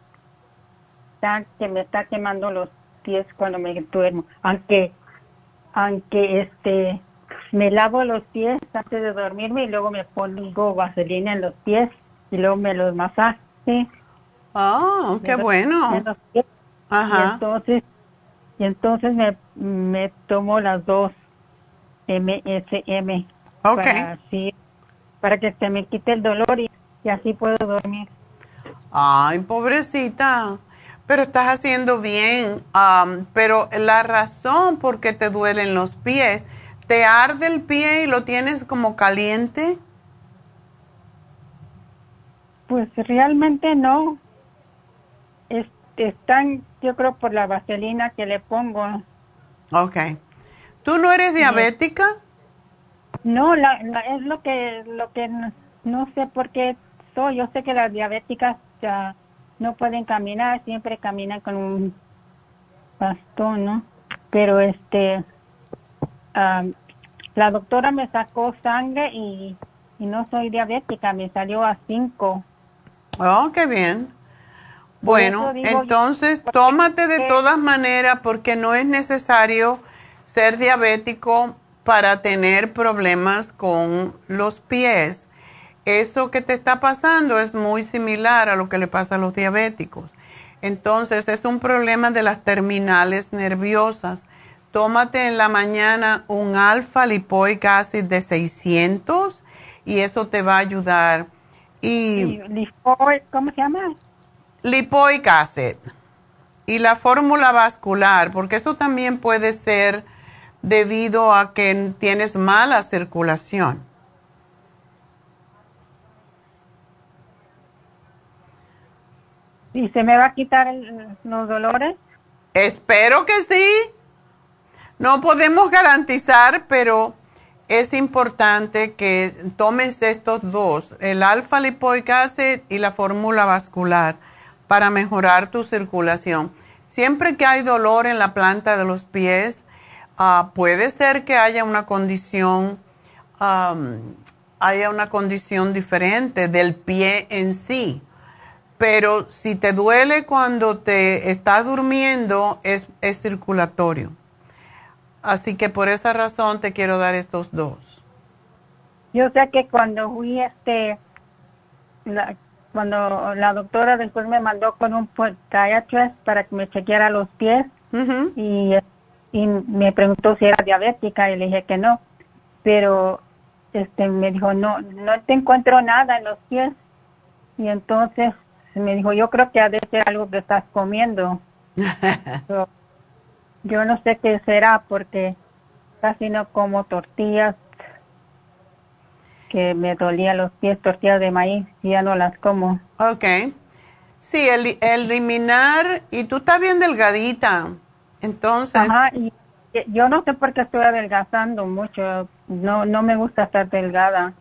está, que me está quemando los pies cuando me duermo. Aunque, aunque este, me lavo los pies antes de dormirme y luego me pongo vaselina en los pies y luego me los masaje. Oh, qué bueno. Ajá. Y entonces y entonces me, me tomo las dos MSM. Ok. Para, así, para que se me quite el dolor y, y así puedo dormir. Ay, pobrecita. Pero estás haciendo bien. Um, pero la razón por qué te duelen los pies, ¿te arde el pie y lo tienes como caliente? Pues realmente no. Es, están, yo creo, por la vaselina que le pongo. Ok. ¿Tú no eres diabética? No, la, la, es lo que, lo que no, no, sé por qué soy. Yo sé que las diabéticas ya no pueden caminar, siempre caminan con un bastón, ¿no? Pero este, um, la doctora me sacó sangre y, y no soy diabética, me salió a 5. Oh, qué bien. Bueno, entonces tómate de todas maneras porque no es necesario ser diabético para tener problemas con los pies. Eso que te está pasando es muy similar a lo que le pasa a los diabéticos. Entonces es un problema de las terminales nerviosas. Tómate en la mañana un alfa lipoic acid de 600 y eso te va a ayudar. Y, ¿Cómo se llama? lipoic acid y la fórmula vascular, porque eso también puede ser debido a que tienes mala circulación. ¿Y se me va a quitar los dolores? Espero que sí. No podemos garantizar, pero es importante que tomes estos dos, el alfa lipoic acid y la fórmula vascular, para mejorar tu circulación. Siempre que hay dolor en la planta de los pies, uh, puede ser que haya una condición, um, haya una condición diferente del pie en sí. Pero si te duele cuando te estás durmiendo, es, es circulatorio. Así que por esa razón te quiero dar estos dos. Yo sé que cuando fui este, la, cuando la doctora después me mandó con un podiatrist para que me chequeara los pies uh -huh. y, y me preguntó si era diabética y le dije que no, pero este me dijo no no te encuentro nada en los pies y entonces me dijo yo creo que ha de ser algo que estás comiendo. *laughs* so, yo no sé qué será porque casi no como tortillas que me dolía los pies, tortillas de maíz, y ya no las como. Ok. Sí, el, eliminar, y tú estás bien delgadita, entonces... Ajá, y yo no sé por qué estoy adelgazando mucho, no, no me gusta estar delgada.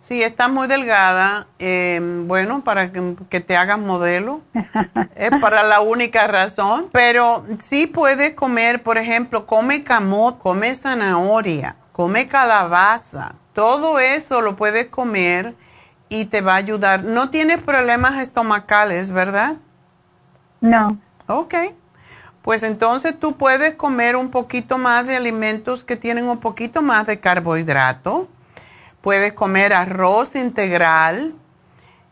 Sí, estás muy delgada. eh, bueno, para que, que te hagas modelo. *laughs* es para la única razón. Pero sí puedes comer, por ejemplo, come camote, come zanahoria, come calabaza. Todo eso lo puedes comer y te va a ayudar. No tienes problemas estomacales, ¿verdad? No. Ok. Pues entonces tú puedes comer un poquito más de alimentos que tienen un poquito más de carbohidrato. Puedes comer arroz integral.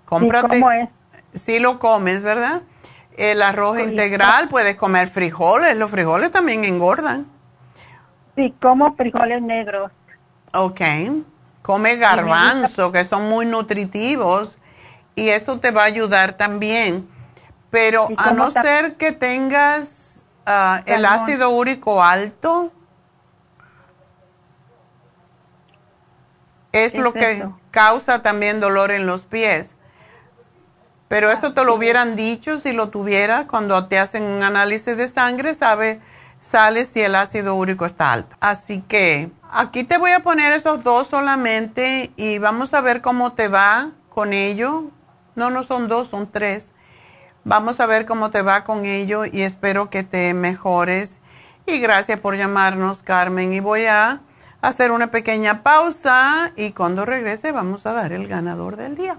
Cómprate. cómo es? Sí lo comes, ¿verdad? El arroz integral, puedes comer frijoles. Los frijoles también engordan. Sí, como frijoles negros. Ok. Come garbanzo, que son muy nutritivos, y eso te va a ayudar también. Pero ¿Y a no ser que tengas ah, el ácido úrico alto, es lo que causa también dolor en los pies. Pero eso te lo hubieran dicho si lo tuvieras cuando te hacen un análisis de sangre, sabe, sale si el ácido úrico está alto. Así que aquí te voy a poner esos dos solamente y vamos a ver cómo te va con ello. No, no son dos, son tres. Vamos a ver cómo te va con ello y espero que te mejores. Y gracias por llamarnos, Carmen. Y voy a hacer una pequeña pausa y cuando regrese vamos a dar el ganador del día.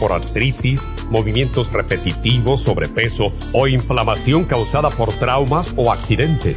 por artritis, movimientos repetitivos, sobrepeso o inflamación causada por traumas o accidentes.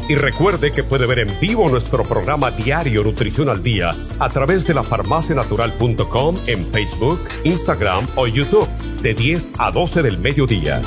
Y recuerde que puede ver en vivo nuestro programa diario Nutrición al Día a través de lafarmacianatural.com en Facebook, Instagram o YouTube de 10 a 12 del mediodía.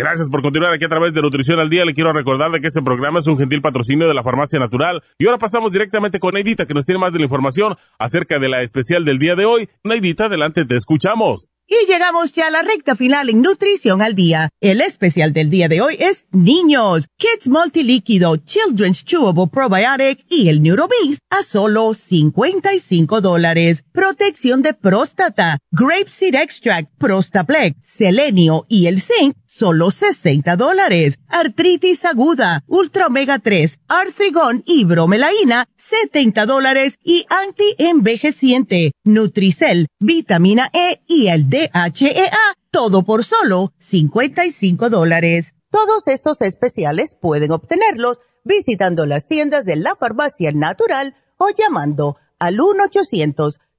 Gracias por continuar aquí a través de Nutrición al Día. Le quiero recordar de que este programa es un gentil patrocinio de la Farmacia Natural. Y ahora pasamos directamente con Neidita, que nos tiene más de la información acerca de la especial del día de hoy. Neidita, adelante, te escuchamos. Y llegamos ya a la recta final en Nutrición al Día. El especial del día de hoy es Niños, Kids Multilíquido, Children's Chewable Probiotic y el Neuromix a solo 55 dólares. Protección de próstata, Grape Seed Extract, Prostaplex, Selenio y el Zinc, solo 60 dólares. Artritis aguda, Ultra Omega 3, Artrigón y Bromelaína, 70 dólares. Y anti-envejeciente, Nutricel, Vitamina E y el DHEA, todo por solo 55 dólares. Todos estos especiales pueden obtenerlos visitando las tiendas de la farmacia natural o llamando al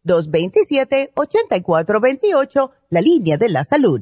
1-800-227-8428, la línea de la salud.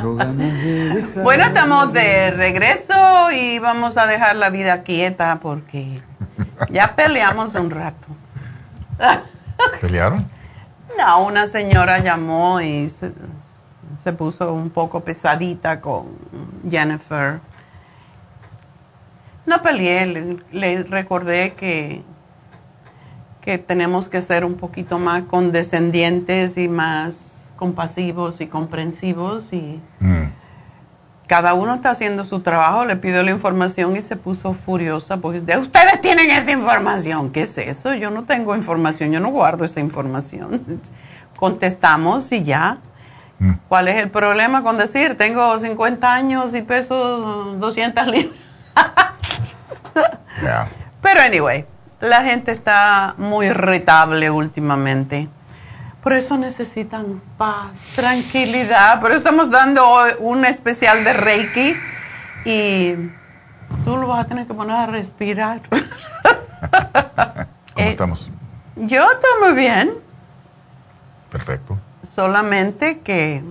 Bueno, estamos de regreso y vamos a dejar la vida quieta porque ya peleamos un rato. ¿Pelearon? No, una señora llamó y se, se puso un poco pesadita con Jennifer. No peleé, le, le recordé que, que tenemos que ser un poquito más condescendientes y más compasivos y comprensivos y Mm. cada uno está haciendo su trabajo, le pidió la información y se puso furiosa porque de ustedes tienen esa información. ¿Qué es eso? Yo no tengo información, yo no guardo esa información. *laughs* Contestamos y ya. ¿Cuál es el problema con decir tengo 50 años y peso 200 libras? *laughs* Yeah. Pero anyway, la gente está muy irritable últimamente. Por eso necesitan paz, tranquilidad. Pero estamos dando hoy un especial de Reiki y tú lo vas a tener que poner a respirar. *laughs* ¿Cómo estamos? Yo estoy muy bien, Perfecto. solamente que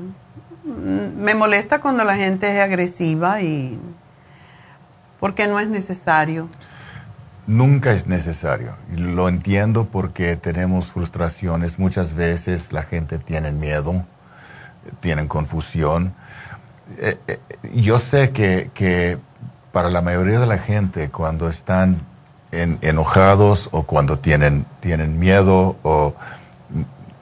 me molesta cuando la gente es agresiva y porque no es necesario. Nunca es necesario. Lo entiendo porque tenemos frustraciones. Muchas veces la gente tiene miedo, tienen confusión. Eh, eh, yo sé que, que para la mayoría de la gente cuando están en- enojados o cuando tienen, tienen miedo o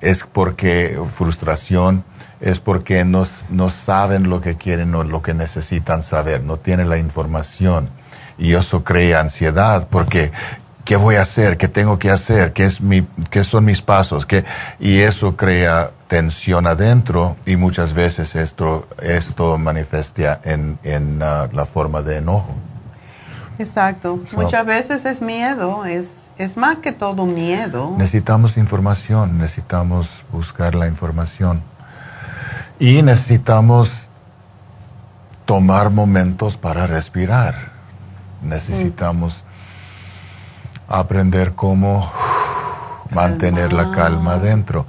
es porque frustración, es porque no, no saben lo que quieren o lo que necesitan saber, no tienen la información. Y eso crea ansiedad porque ¿qué voy a hacer? ¿Qué tengo que hacer? ¿Qué, es mi, qué son mis pasos? ¿Qué? Y eso crea tensión adentro y muchas veces esto, esto manifiesta en, en ah, la forma de enojo. Exacto. So- Muchas veces es miedo, es, es más que todo miedo. Necesitamos información, necesitamos buscar la información. Y necesitamos tomar momentos para respirar. Necesitamos aprender cómo mantener la calma dentro.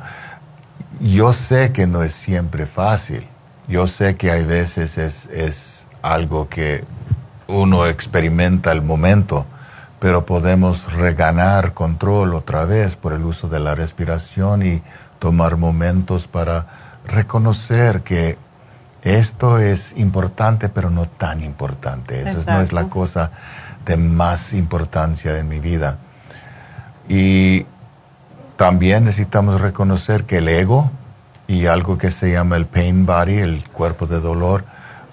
Yo sé que no es siempre fácil. Yo sé que hay veces es, es algo que uno experimenta al momento, pero podemos reganar control otra vez por el uso de la respiración y tomar momentos para reconocer que esto es importante, pero no tan importante. Eso no es la cosa de más importancia en mi vida. Y también necesitamos reconocer que el ego y algo que se llama el pain body, el cuerpo de dolor,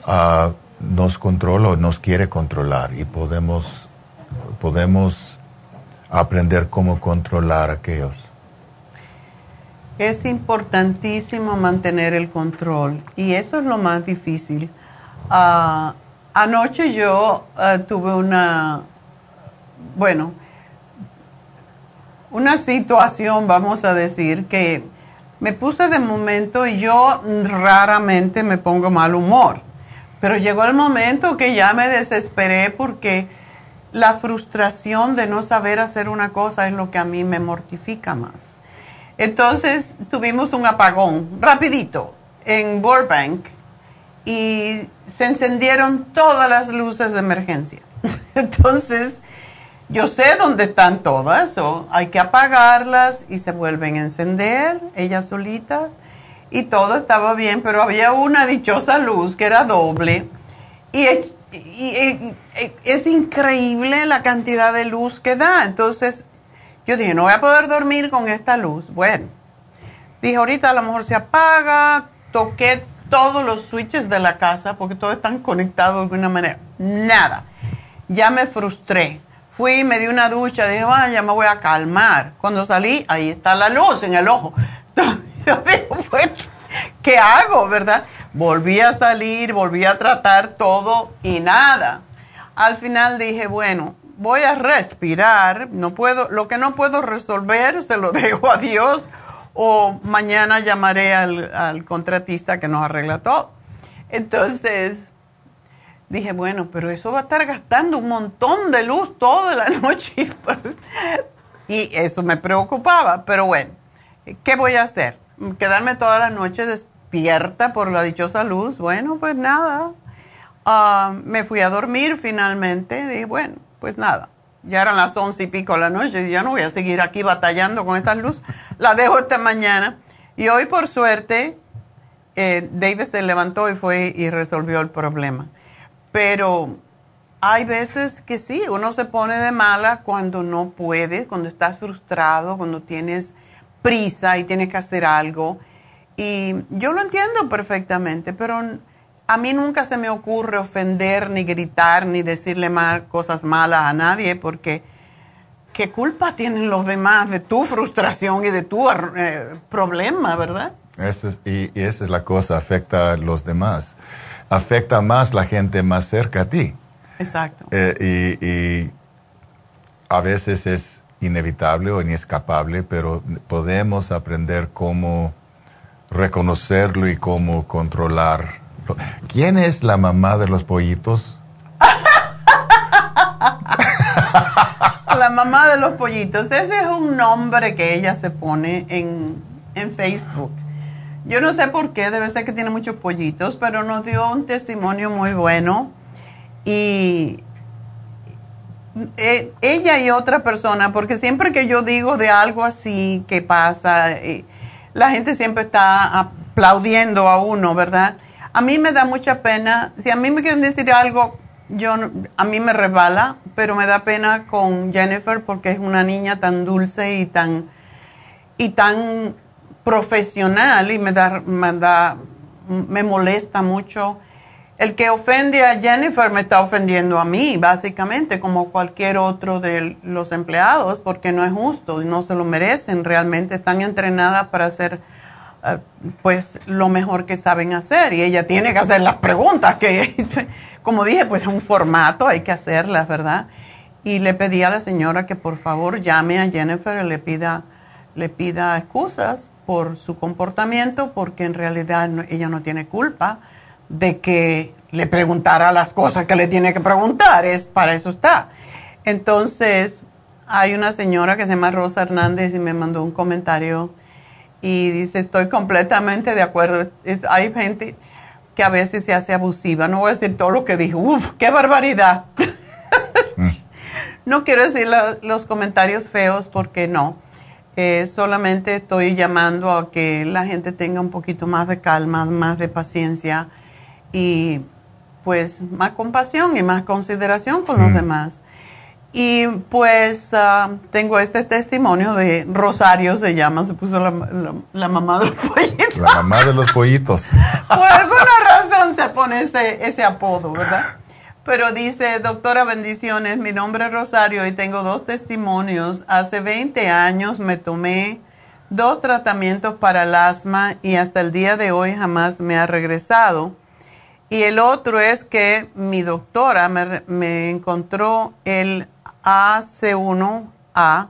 ah, nos controla o nos quiere controlar y podemos, podemos aprender cómo controlar aquellos. Es importantísimo mantener el control y eso es lo más difícil. Ah, anoche yo ah, tuve una, bueno, una situación, vamos a decir, que me puse de momento y yo raramente me pongo mal humor, pero llegó el momento que ya me desesperé porque la frustración de no saber hacer una cosa es lo que a mí me mortifica más. Entonces tuvimos un apagón rapidito en Burbank y se encendieron todas las luces de emergencia. *laughs* Entonces yo sé dónde están todas, o hay que apagarlas y se vuelven a encender ellas solitas y todo estaba bien, pero había una dichosa luz que era doble y es, increíble la cantidad de luz que da. Entonces yo dije, no voy a poder dormir con esta luz. Bueno, dije, ahorita a lo mejor se apaga, toqué todos los switches de la casa porque todos están conectados de alguna manera. Nada. Ya me frustré. Fui, me di una ducha, dije, vaya, me voy a calmar. Cuando salí, ahí está la luz en el ojo. *laughs* Yo dije, bueno, ¿qué hago, verdad? Volví a salir, volví a tratar todo y nada. Al final dije, bueno, voy a respirar, no puedo, lo que no puedo resolver se lo *laughs* dejo a Dios o mañana llamaré al, al contratista que nos arregla todo. Entonces dije, bueno, pero eso va a estar gastando un montón de luz toda la *laughs* noche y eso me preocupaba, pero bueno, ¿qué voy a hacer? ¿Quedarme toda la noche despierta por la dichosa luz? Bueno, pues nada. Ah, me fui a dormir finalmente. Dije, bueno, pues nada. Ya eran las once y pico de la noche y ya no voy a seguir aquí batallando con estas luces. *laughs* La dejo esta mañana. Y hoy, por suerte, eh, David se levantó y fue y resolvió el problema. Pero hay veces que sí, uno se pone de mala cuando no puede, cuando estás frustrado, cuando tienes prisa y tienes que hacer algo. Y yo lo entiendo perfectamente, pero a mí nunca se me ocurre ofender, ni gritar, ni decirle mal, cosas malas a nadie, porque ¿qué culpa tienen los demás de tu frustración y de tu eh, problema, verdad? Eso y, esa es la cosa, afecta a los demás. Afecta más la gente más cerca a ti. Exacto. Eh, y, a veces es inevitable o inescapable, pero podemos aprender cómo reconocerlo y cómo ¿Quién es la mamá de los pollitos? la mamá de los pollitos. Ese es un nombre que ella se pone en, en Facebook. Yo no sé por qué, debe ser que tiene muchos pollitos, pero nos dio un testimonio muy bueno. Y eh, ella y otra persona, porque siempre que yo digo de algo así que pasa, eh, la gente siempre está aplaudiendo a uno, ¿verdad? A mí me da mucha pena, si a mí me quieren decir algo, yo a mí me resbala, pero me da pena con Jennifer porque es una niña tan dulce y tan y tan profesional y me da, me da, me molesta mucho. El que ofende a Jennifer me está ofendiendo a mí, básicamente, como cualquier otro de los empleados, porque no es justo y no se lo merecen. Realmente están entrenadas para hacer, pues, lo mejor que saben hacer. Y ella tiene que hacer las preguntas, que, *laughs* como dije, pues es un formato, hay que hacerlas, ¿verdad? Y le pedí a la señora que por favor llame a Jennifer y le pida, le pida excusas por su comportamiento, porque en realidad ella no tiene culpa de que le preguntara las cosas que le tiene que preguntar, es para eso está. Entonces, hay una señora que se llama Rosa Hernández y me mandó un comentario y dice, estoy completamente de acuerdo. hay gente que a veces se hace abusiva, no voy a decir todo lo que dijo, uff, qué barbaridad. Mm. *laughs* no quiero decir los comentarios feos porque no eh, solamente estoy llamando a que la gente tenga un poquito más de calma, más de paciencia y pues más compasión y más consideración con los mm. demás. Y pues ah, tengo este testimonio de Rosario, se llama, se puso la, mamá de los *laughs* pollitos. La mamá de los pollitos. Por alguna razón se pone ese, ese apodo, ¿verdad? Pero dice, doctora, bendiciones, mi nombre es Rosario y tengo dos testimonios. Hace 20 años me tomé dos tratamientos para el asma y hasta el día de hoy jamás me ha regresado. Y el otro es que mi doctora me, encontró el AC1A,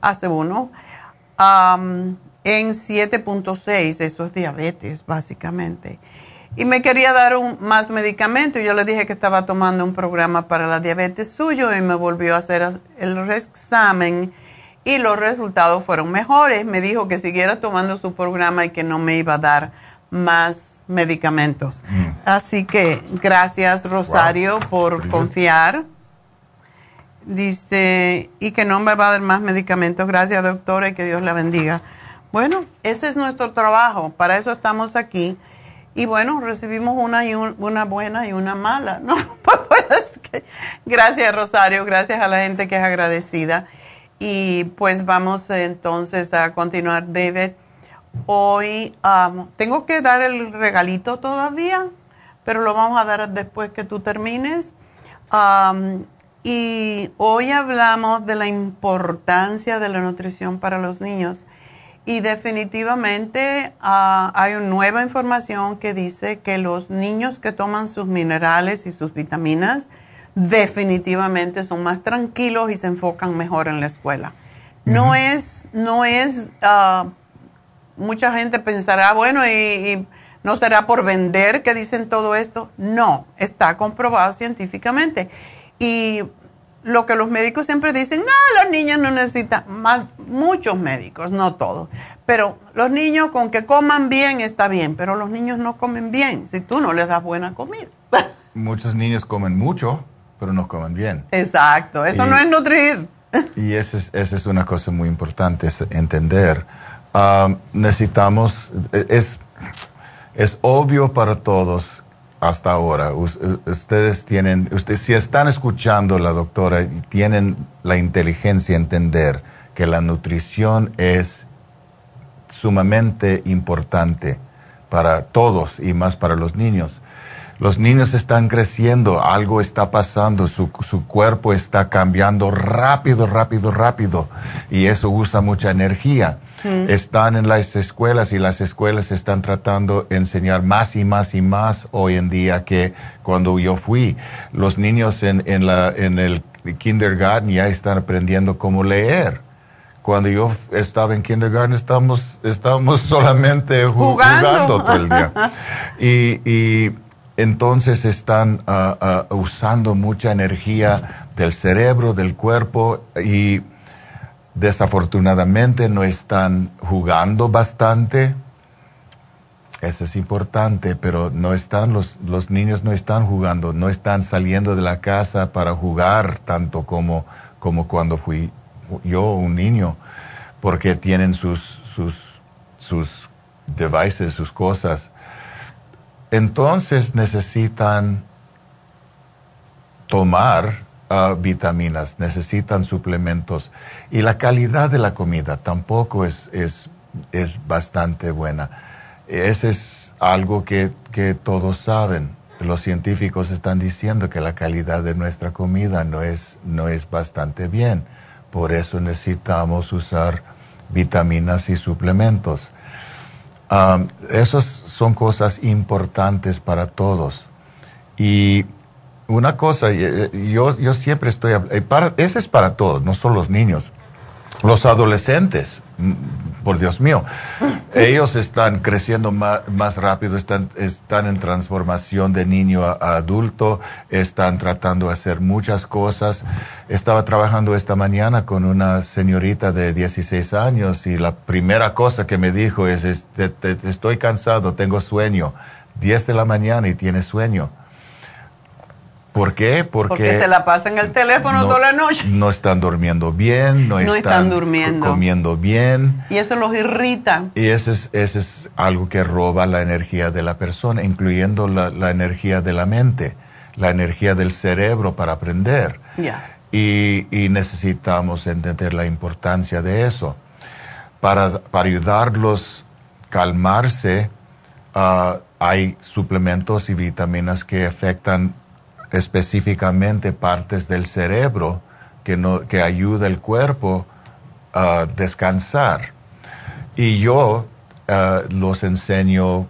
AC1, en 7.6, eso es diabetes básicamente y me quería dar un, más medicamento. Yo le dije que estaba tomando un programa para la diabetes suyo y me volvió a hacer el examen y los resultados fueron mejores. Me dijo que siguiera tomando su programa y que no me iba a dar más medicamentos. Mm. Así que gracias Rosario por confiar. Dice, y que no me va a dar más medicamentos. Gracias doctora y que Dios la bendiga. Bueno, ese es nuestro trabajo, para eso estamos aquí y bueno, recibimos una, y una buena y una mala, ¿no? *laughs* Pues gracias Rosario, gracias a la gente que es agradecida. Y pues vamos entonces a continuar, David. Hoy tengo que dar el regalito todavía, pero lo vamos a dar después que tú termines. Y hoy hablamos de la importancia de la nutrición para los niños. Y definitivamente ah, hay una nueva información que dice que los niños que toman sus minerales y sus vitaminas definitivamente son más tranquilos y se enfocan mejor en la escuela. No es, no es, ah, mucha gente pensará, bueno, y no será por vender que dicen todo esto. No, está comprobado científicamente. Y lo que los médicos siempre dicen, no, los niños no necesitan, más, muchos médicos, no todos, pero los niños con que coman bien está bien, pero los niños no comen bien si tú no les das buena comida. *laughs* Muchos niños comen mucho, pero no comen bien. Exacto, eso no es nutrir. *laughs* Y esa es, es una cosa muy importante, es entender Ah, necesitamos, es, es obvio para todos hasta ahora. ustedes tienen, ustedes, si están escuchando la doctora y tienen la inteligencia entender que la nutrición es sumamente importante para todos y más para los niños. Los niños están creciendo, algo está pasando, su, su, cuerpo está cambiando rápido, rápido, rápido y eso usa mucha energía. Están en las escuelas y las escuelas están tratando de enseñar más y más y más hoy en día que cuando yo fui. Los niños en, en, la, en el kindergarten ya están aprendiendo cómo leer cuando yo estaba en kindergarten estábamos, estábamos *laughs* solamente jugando. todo el día. *laughs* Y, y entonces están ah, ah, usando mucha energía del cerebro, del cuerpo y desafortunadamente no están jugando bastante. Eso es importante, pero no están los, los niños no están jugando, no están saliendo de la casa para jugar tanto como, como cuando fui yo un niño, porque tienen sus, sus, sus devices, sus cosas entonces necesitan tomar vitaminas, necesitan suplementos y la calidad de la comida tampoco es, es, es bastante buena. Ese es algo que, que, todos saben. Los científicos están diciendo que la calidad de nuestra comida no es, no es bastante bien. Por eso necesitamos usar vitaminas y suplementos. Um, esas son cosas importantes para todos. Y una cosa, yo, yo siempre estoy, eh, para, ese es para todos, no solo los niños. Los adolescentes, mm, por Dios mío, ellos están creciendo más, rápido, están, están en transformación de niño a, adulto, están tratando de hacer muchas cosas. Estaba trabajando esta mañana con una señorita de 16 años y la primera cosa que me dijo es, estoy cansado, tengo sueño. 10 de la mañana y tiene sueño ¿Por qué? Porque, se la pasan el teléfono toda la noche. No están durmiendo bien, no, están, durmiendo. comiendo bien. Y eso los irrita. Y eso es, es algo que roba la energía de la persona, incluyendo la, energía de la mente, la energía del cerebro para aprender. Y, necesitamos entender la importancia de eso. Para, para ayudarlos a calmarse, ah, hay suplementos y vitaminas que afectan específicamente partes del cerebro que, no, que ayuda el cuerpo a descansar. Y yo uh, los enseño uh,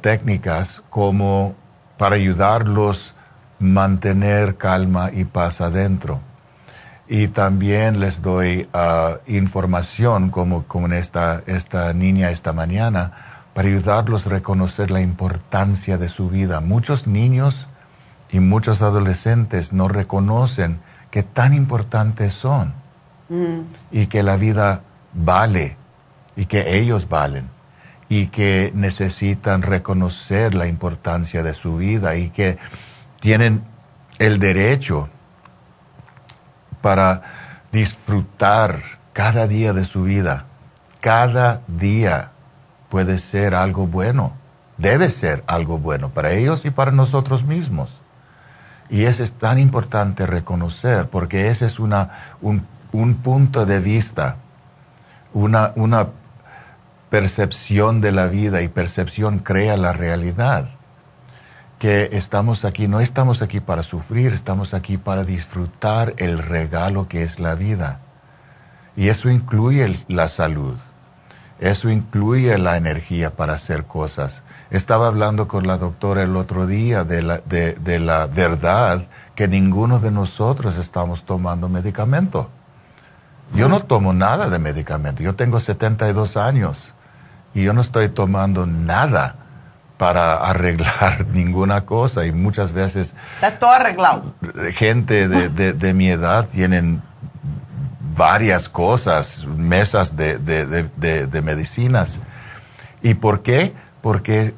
técnicas como para ayudarlos mantener calma y paz adentro. Y también les doy uh, información como, como esta, esta niña esta mañana para ayudarlos a reconocer la importancia de su vida. Muchos niños y muchos adolescentes no reconocen que tan importantes son mm. y que la vida vale y que ellos valen y que necesitan reconocer la importancia de su vida y que tienen el derecho para disfrutar cada día de su vida. Cada día puede ser algo bueno, debe ser algo bueno para ellos y para nosotros mismos. Y eso es tan importante reconocer, porque ese es una, un, un punto de vista, una, una percepción de la vida y percepción crea la realidad. Que estamos aquí, no estamos aquí para sufrir, estamos aquí para disfrutar el regalo que es la vida. Y eso incluye la salud, eso incluye la energía para hacer cosas, estaba hablando con la doctora el otro día de la, de, la verdad que ninguno de nosotros estamos tomando medicamento. Yo no tomo nada de medicamento. Yo tengo 72 años y yo no estoy tomando nada para arreglar *laughs* ninguna cosa y muchas veces... Está todo arreglado. Gente de, de, mi edad tienen varias cosas, mesas de, de medicinas. ¿Y por qué? Porque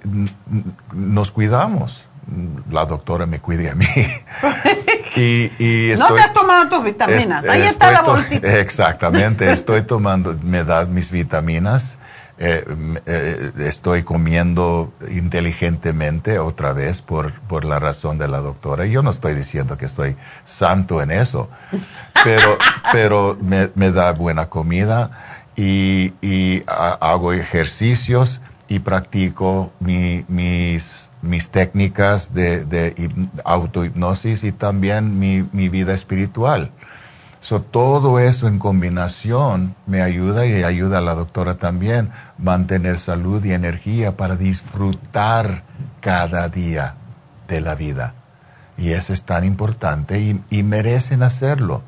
nos cuidamos. La doctora me cuide a mí. *laughs* y, no te has tomado tus vitaminas, ahí está la bolsita. *laughs* Exactamente, *laughs* estoy tomando, me da mis vitaminas. eh, eh, estoy comiendo inteligentemente otra vez por, por la razón de la doctora. Yo no estoy diciendo que estoy santo en eso, pero, pero me, me da buena comida y, y hago ejercicios y practico mi, mis, mis técnicas de, de autohipnosis y también mi, mi vida espiritual. So, todo eso en combinación me ayuda y ayuda a la doctora también mantener salud y energía para disfrutar cada día de la vida. Y eso es tan importante y merecen hacerlo.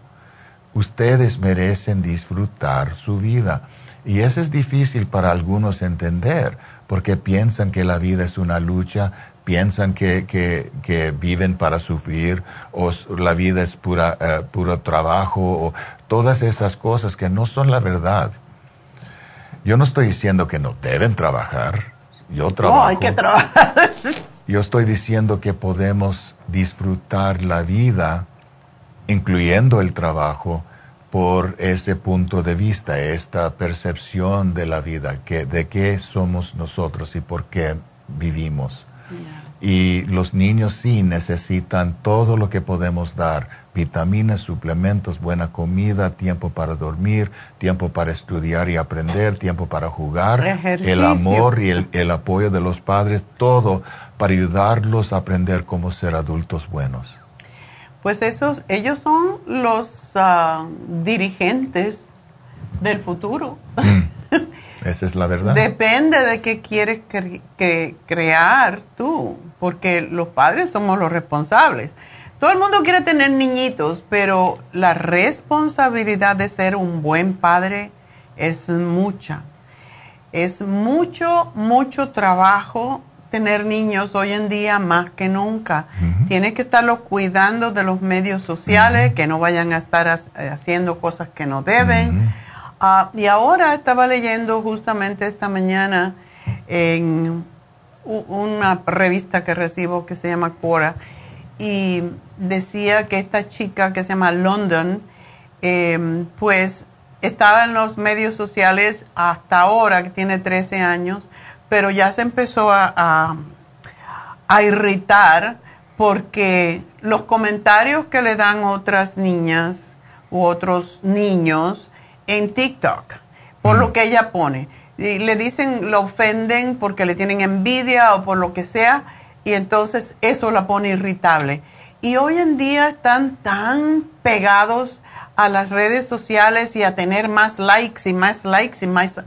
Ustedes merecen disfrutar su vida. Y eso es difícil para algunos entender, porque piensan que la vida es una lucha, piensan que, que, viven para sufrir o la vida es pura, eh, puro trabajo o todas esas cosas que no son la verdad. Yo no estoy diciendo que no deben trabajar. Yo trabajo. No, hay que trabajar. *laughs* Yo estoy diciendo que podemos disfrutar la vida, incluyendo el trabajo, por ese punto de vista, esta percepción de la vida, que, de qué somos nosotros y por qué vivimos. Y los niños sí necesitan todo lo que podemos dar, vitaminas, suplementos, buena comida, tiempo para dormir, tiempo para estudiar y aprender, tiempo para jugar, el amor y el, el apoyo de los padres, todo para ayudarlos a aprender cómo ser adultos buenos pues esos, ellos son los ah, dirigentes del futuro. Mm. Esa es la verdad. Depende de qué quieres que crear tú, porque los padres somos los responsables. Todo el mundo quiere tener niñitos, pero la responsabilidad de ser un buen padre es mucha. Es mucho, mucho trabajo tener niños hoy en día más que nunca. Tienes que estarlos cuidando de los medios sociales, que no vayan a estar eh, haciendo cosas que no deben. Ah, y ahora estaba leyendo justamente esta mañana en una revista que recibo que se llama Quora y decía que esta chica que se llama London, em, pues estaba en los medios sociales hasta ahora, que tiene 13 años, pero ya se empezó a, irritar porque los comentarios que le dan otras niñas u otros niños en TikTok, por lo que ella pone, y le dicen, lo ofenden porque le tienen envidia o por lo que sea, y entonces eso la pone irritable. Y hoy en día están tan pegados a las redes sociales y a tener más likes y más likes y más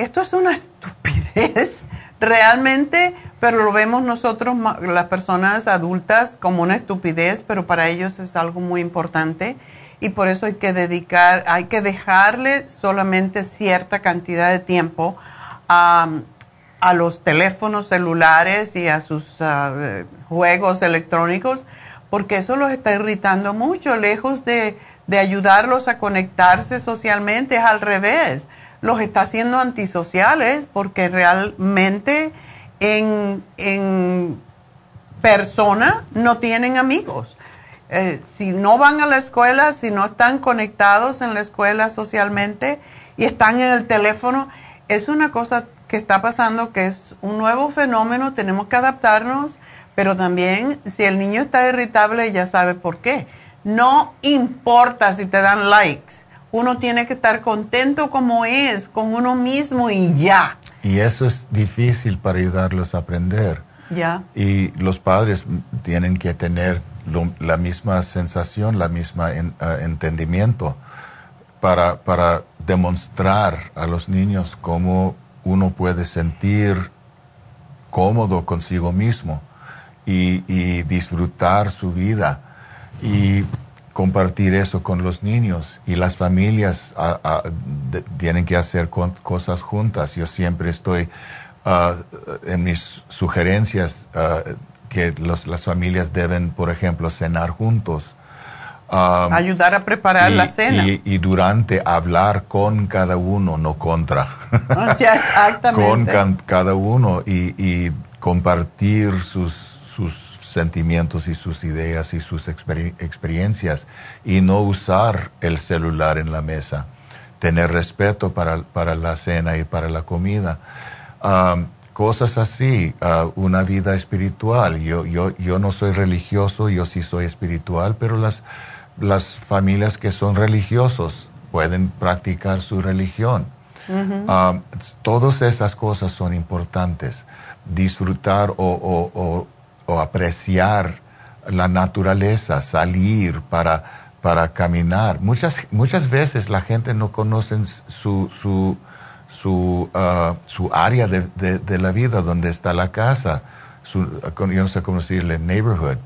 esto es una estupidez *laughs* realmente, pero lo vemos nosotros, las personas adultas, como una estupidez, pero para ellos es algo muy importante y por eso hay que dedicar, hay que dejarle solamente cierta cantidad de tiempo a, los teléfonos celulares y a sus ah, juegos electrónicos, porque eso los está irritando mucho, lejos de, de ayudarlos a conectarse socialmente, es al revés los está haciendo antisociales porque realmente en, persona no tienen amigos. Eh, si no van a la escuela, si no están conectados en la escuela socialmente y están en el teléfono, es una cosa que está pasando que es un nuevo fenómeno, tenemos que adaptarnos, pero también si el niño está irritable ya sabe por qué. No importa si te dan likes uno tiene que estar contento como es, con uno mismo y ya. Y eso es difícil para ayudarlos a aprender. Ya. Y los padres tienen que tener la misma sensación, la misma ah, entendimiento para, para demostrar a los niños cómo uno puede sentir cómodo consigo mismo y, y disfrutar su vida. Y compartir eso con los niños y las familias tienen que hacer cosas juntas. Yo siempre estoy ah, en mis sugerencias ah, que las familias deben, por ejemplo, cenar juntos. Ayudar a preparar la cena. Y, durante hablar con cada uno, no contra. Ah, exactamente. *laughs* con cada uno y, y compartir sus, sus sentimientos y sus ideas y sus experiencias y no usar el celular en la mesa. tener respeto para, para la cena y para la comida. Um, cosas así, uh, una vida espiritual. Yo, yo, yo no soy religioso, yo sí soy espiritual, pero las, las familias que son religiosos pueden practicar su religión. Um, todas esas cosas son importantes. Disfrutar o, o, apreciar la naturaleza, salir para, para caminar. Muchas, muchas veces la gente no conoce su, su, su, uh, su área de, de, la vida, donde está la casa, su, yo no sé cómo decirle, neighborhood.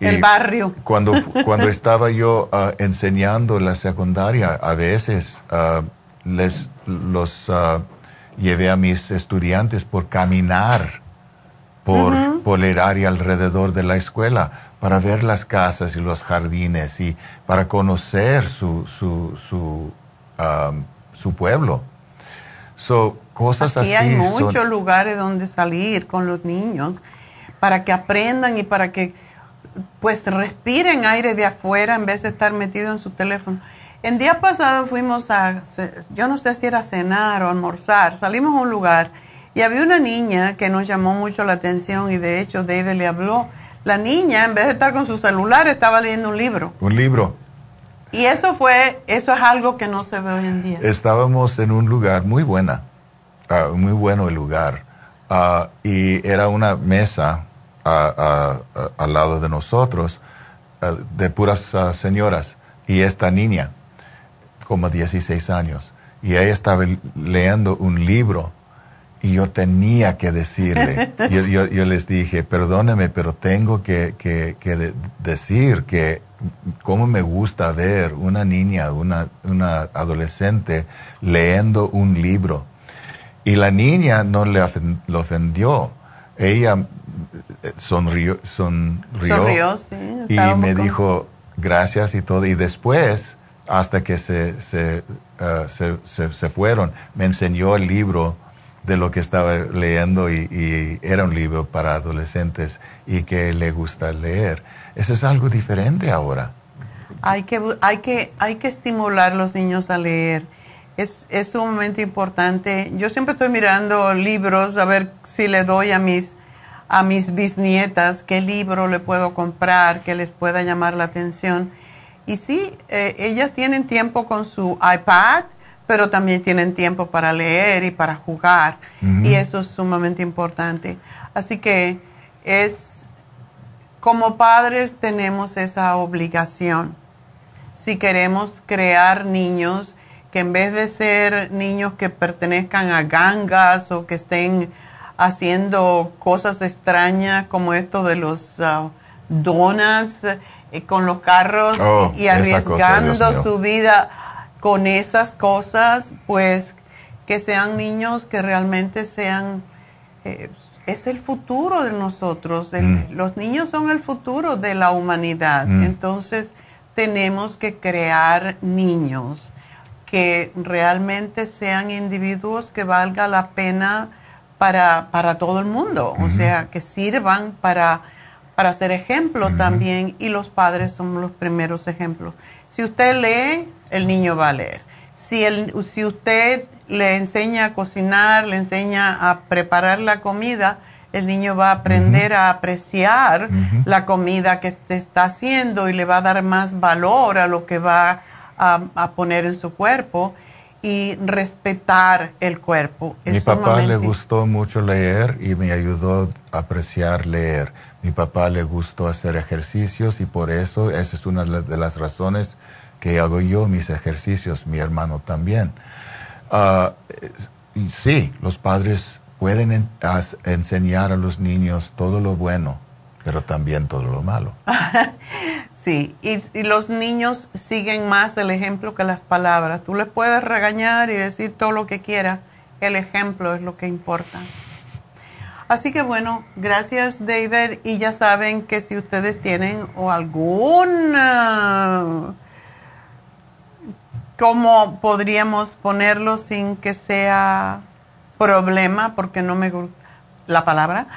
el barrio. Cuando, *laughs* cuando estaba yo uh, enseñando la secundaria, a veces uh, les los llevé a mis estudiantes por caminar por, por el área alrededor de la escuela para ver las casas y los jardines y para conocer su, su, su, su pueblo. So, cosas Aquí hay muchos lugares donde salir con los niños para que aprendan y para que pues respiren aire de afuera en vez de estar metidos en su teléfono. El día pasado fuimos a, yo no sé si era cenar o almorzar, salimos a un lugar y había una niña que nos llamó mucho la atención y de hecho David le habló. La niña, en vez de estar con su celular, estaba leyendo un libro. Un libro. Y eso fue, eso es algo que no se ve hoy en día. Estábamos en un lugar muy buena, ah, muy bueno el lugar. Ah, y era una mesa ah, al lado de nosotros de puras señoras y esta niña como 16 años y ella estaba leyendo un libro y yo tenía que decirle, *laughs* yo, yo, les dije, perdóneme, pero tengo que, que, decir que cómo me gusta ver una niña, una, una adolescente leyendo un libro. Y la niña no le ofendió, ella eh, sonrió, sonrió, y me dijo gracias y todo. Y después hasta que se, se, uh, se, se, fueron. Me enseñó el libro de lo que estaba leyendo y, era un libro para adolescentes y que le gusta leer. Eso es algo diferente ahora. Hay que, hay que, hay que estimular a los niños a leer. Es, es sumamente importante. Yo siempre estoy mirando libros a ver si le doy a mis, a mis bisnietas qué libro le puedo comprar que les pueda llamar la atención y sí, eh, ellas tienen tiempo con su iPad, pero también tienen tiempo para leer y para jugar. Y eso es sumamente importante. Así que es, como padres tenemos esa obligación. Si queremos crear niños que en vez de ser niños que pertenezcan a gangas o que estén haciendo cosas extrañas como esto de los uh, donuts, eh, con los carros oh, y arriesgando su vida con esas cosas, pues que sean niños que realmente sean, eh, es el futuro de nosotros, mm. los niños son el futuro de la humanidad, mm. entonces tenemos que crear niños que realmente sean individuos que valga la pena para, para todo el mundo, o sea, que sirvan para para ser ejemplo también y los padres son los primeros ejemplos. Si usted lee, el niño va a leer. Si, el, si usted le enseña a cocinar, le enseña a preparar la comida, el niño va a aprender a apreciar la comida que se está haciendo y le va a dar más valor a lo que va a, a poner en su cuerpo y respetar el cuerpo. Mi papá le gustó mucho leer y me ayudó a apreciar leer. Mi papá le gustó hacer ejercicios y por eso esa es una de las razones que hago yo mis ejercicios, mi hermano también. Uh, sí, los padres pueden enseñar a los niños todo lo bueno, pero también todo lo malo. *laughs* sí, y, los niños siguen más el ejemplo que las palabras. Tú les puedes regañar y decir todo lo que quieras, el ejemplo es lo que importa. Así que bueno, gracias David y ya saben que si ustedes tienen o alguna, ¿cómo podríamos ponerlo sin que sea problema? Porque no me gusta la palabra,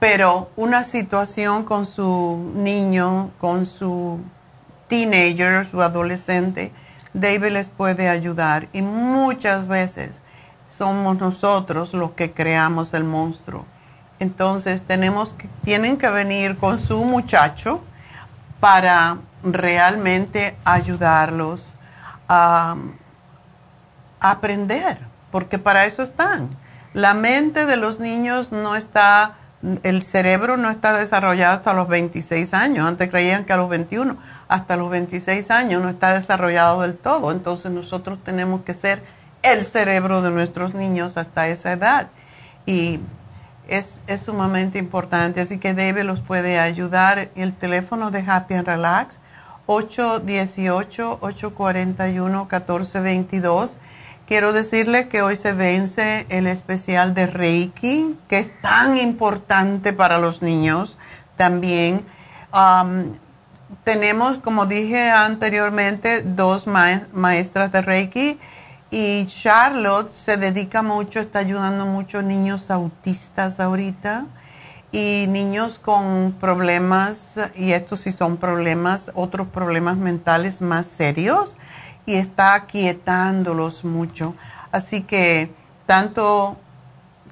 pero una situación con su niño, con su teenager, su adolescente, David les puede ayudar y muchas veces somos nosotros los que creamos el monstruo. Entonces tenemos que, tienen que venir con su muchacho para realmente ayudarlos a, aprender, porque para eso están. La mente de los niños no está, el cerebro no está desarrollado hasta los 26 años. Antes creían que a los 21, hasta los 26 años no está desarrollado del todo. Entonces nosotros tenemos que ser el cerebro de nuestros niños hasta esa edad. Y es, sumamente importante. Así que David los puede ayudar. El teléfono de Happy and Relax, 818-841-1422. Quiero decirle que hoy se vence el especial de Reiki, que es tan importante para los niños también. Um, tenemos, como dije anteriormente, dos maestras de Reiki y Charlotte se dedica mucho, está ayudando mucho niños autistas ahorita y niños con problemas, y estos sí son problemas, otros problemas mentales más serios, y está aquietándolos mucho. Así que tanto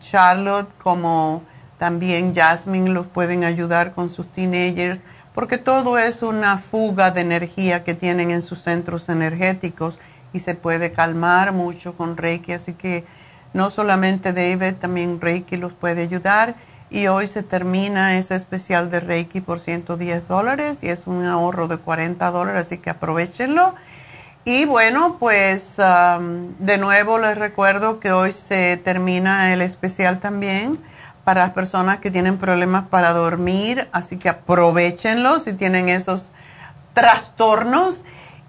Charlotte como también Jasmine los pueden ayudar con sus teenagers, porque todo es una fuga de energía que tienen en sus centros energéticos y se puede calmar mucho con Reiki. Así que no solamente David, también Reiki los puede ayudar. Y hoy se termina ese especial de Reiki por 110 dólares y es un ahorro de 40 dólares, así que aprovechenlo. Y bueno, pues de nuevo les recuerdo que hoy se termina el especial también para las personas que tienen problemas para dormir, así que aprovechenlo si tienen esos trastornos.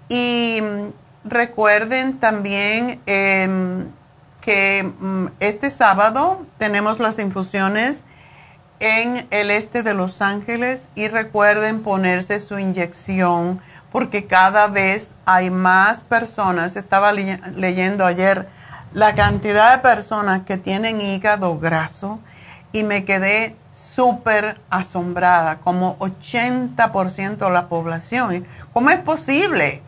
Y recuerden también em, que mm, este sábado tenemos las infusiones en el este de Los Ángeles y recuerden ponerse su inyección porque cada vez hay más personas. Estaba leyendo ayer la cantidad de personas que tienen hígado graso y me quedé súper asombrada, como 80% de la población. ¿Cómo es posible?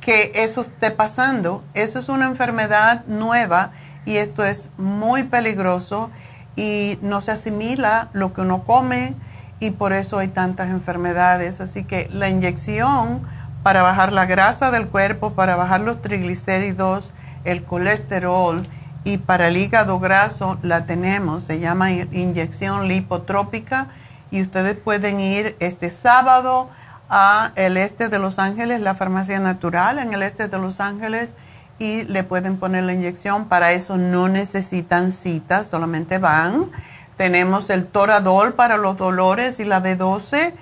que eso esté pasando. Eso es una enfermedad nueva y esto es muy peligroso y no se asimila lo que uno come y por eso hay tantas enfermedades. Así que la inyección para bajar la grasa del cuerpo, para bajar los triglicéridos, el colesterol y para el hígado graso la tenemos. Se llama inyección lipotrópica y ustedes pueden ir este sábado a el este de Los Ángeles, la farmacia natural en el este de Los Ángeles y le pueden poner la inyección. Para eso no necesitan citas, solamente van. Tenemos el Toradol para los dolores y la B12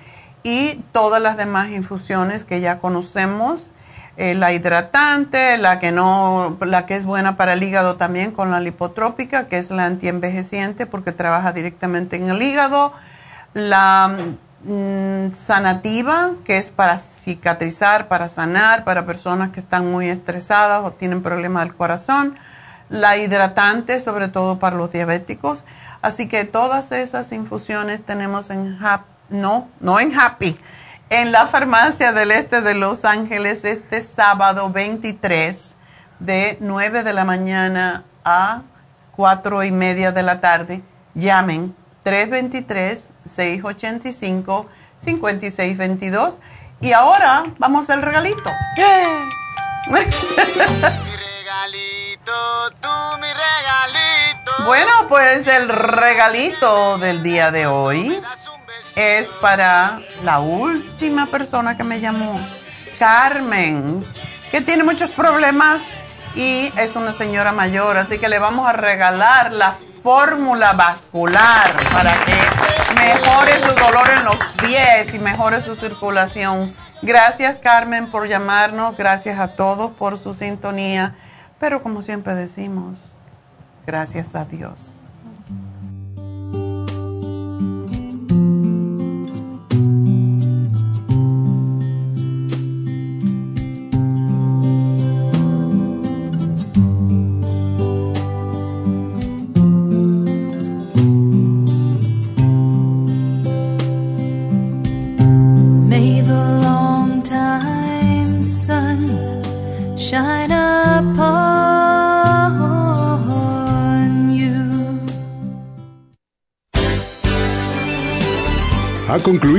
y todas las demás infusiones que ya conocemos. Eh, la hidratante, la que no, la que es buena para el hígado también con la lipotrópica, que es la antienvejeciente porque trabaja directamente en el hígado. La Mm, sanativa, que es para cicatrizar, para sanar, para personas que están muy estresadas o tienen problemas del corazón. La hidratante, sobre todo para los diabéticos. Así que todas esas infusiones tenemos en Happy, no, no en Happy, en la farmacia del este de Los Ángeles este sábado 23 de 9 de la mañana a 4 y media de la tarde. Llamen 323-685-5622. Y ahora vamos al regalito. *laughs* mi regalito, tú mi regalito. Bueno, pues el regalito del día de hoy es para la última persona que me llamó, Carmen, que tiene muchos problemas y es una señora mayor, así que le vamos a regalar la fórmula vascular para que mejore su dolor en los pies y mejore su circulación. Gracias Carmen por llamarnos, gracias a todos por su sintonía, pero como siempre decimos, gracias a Dios.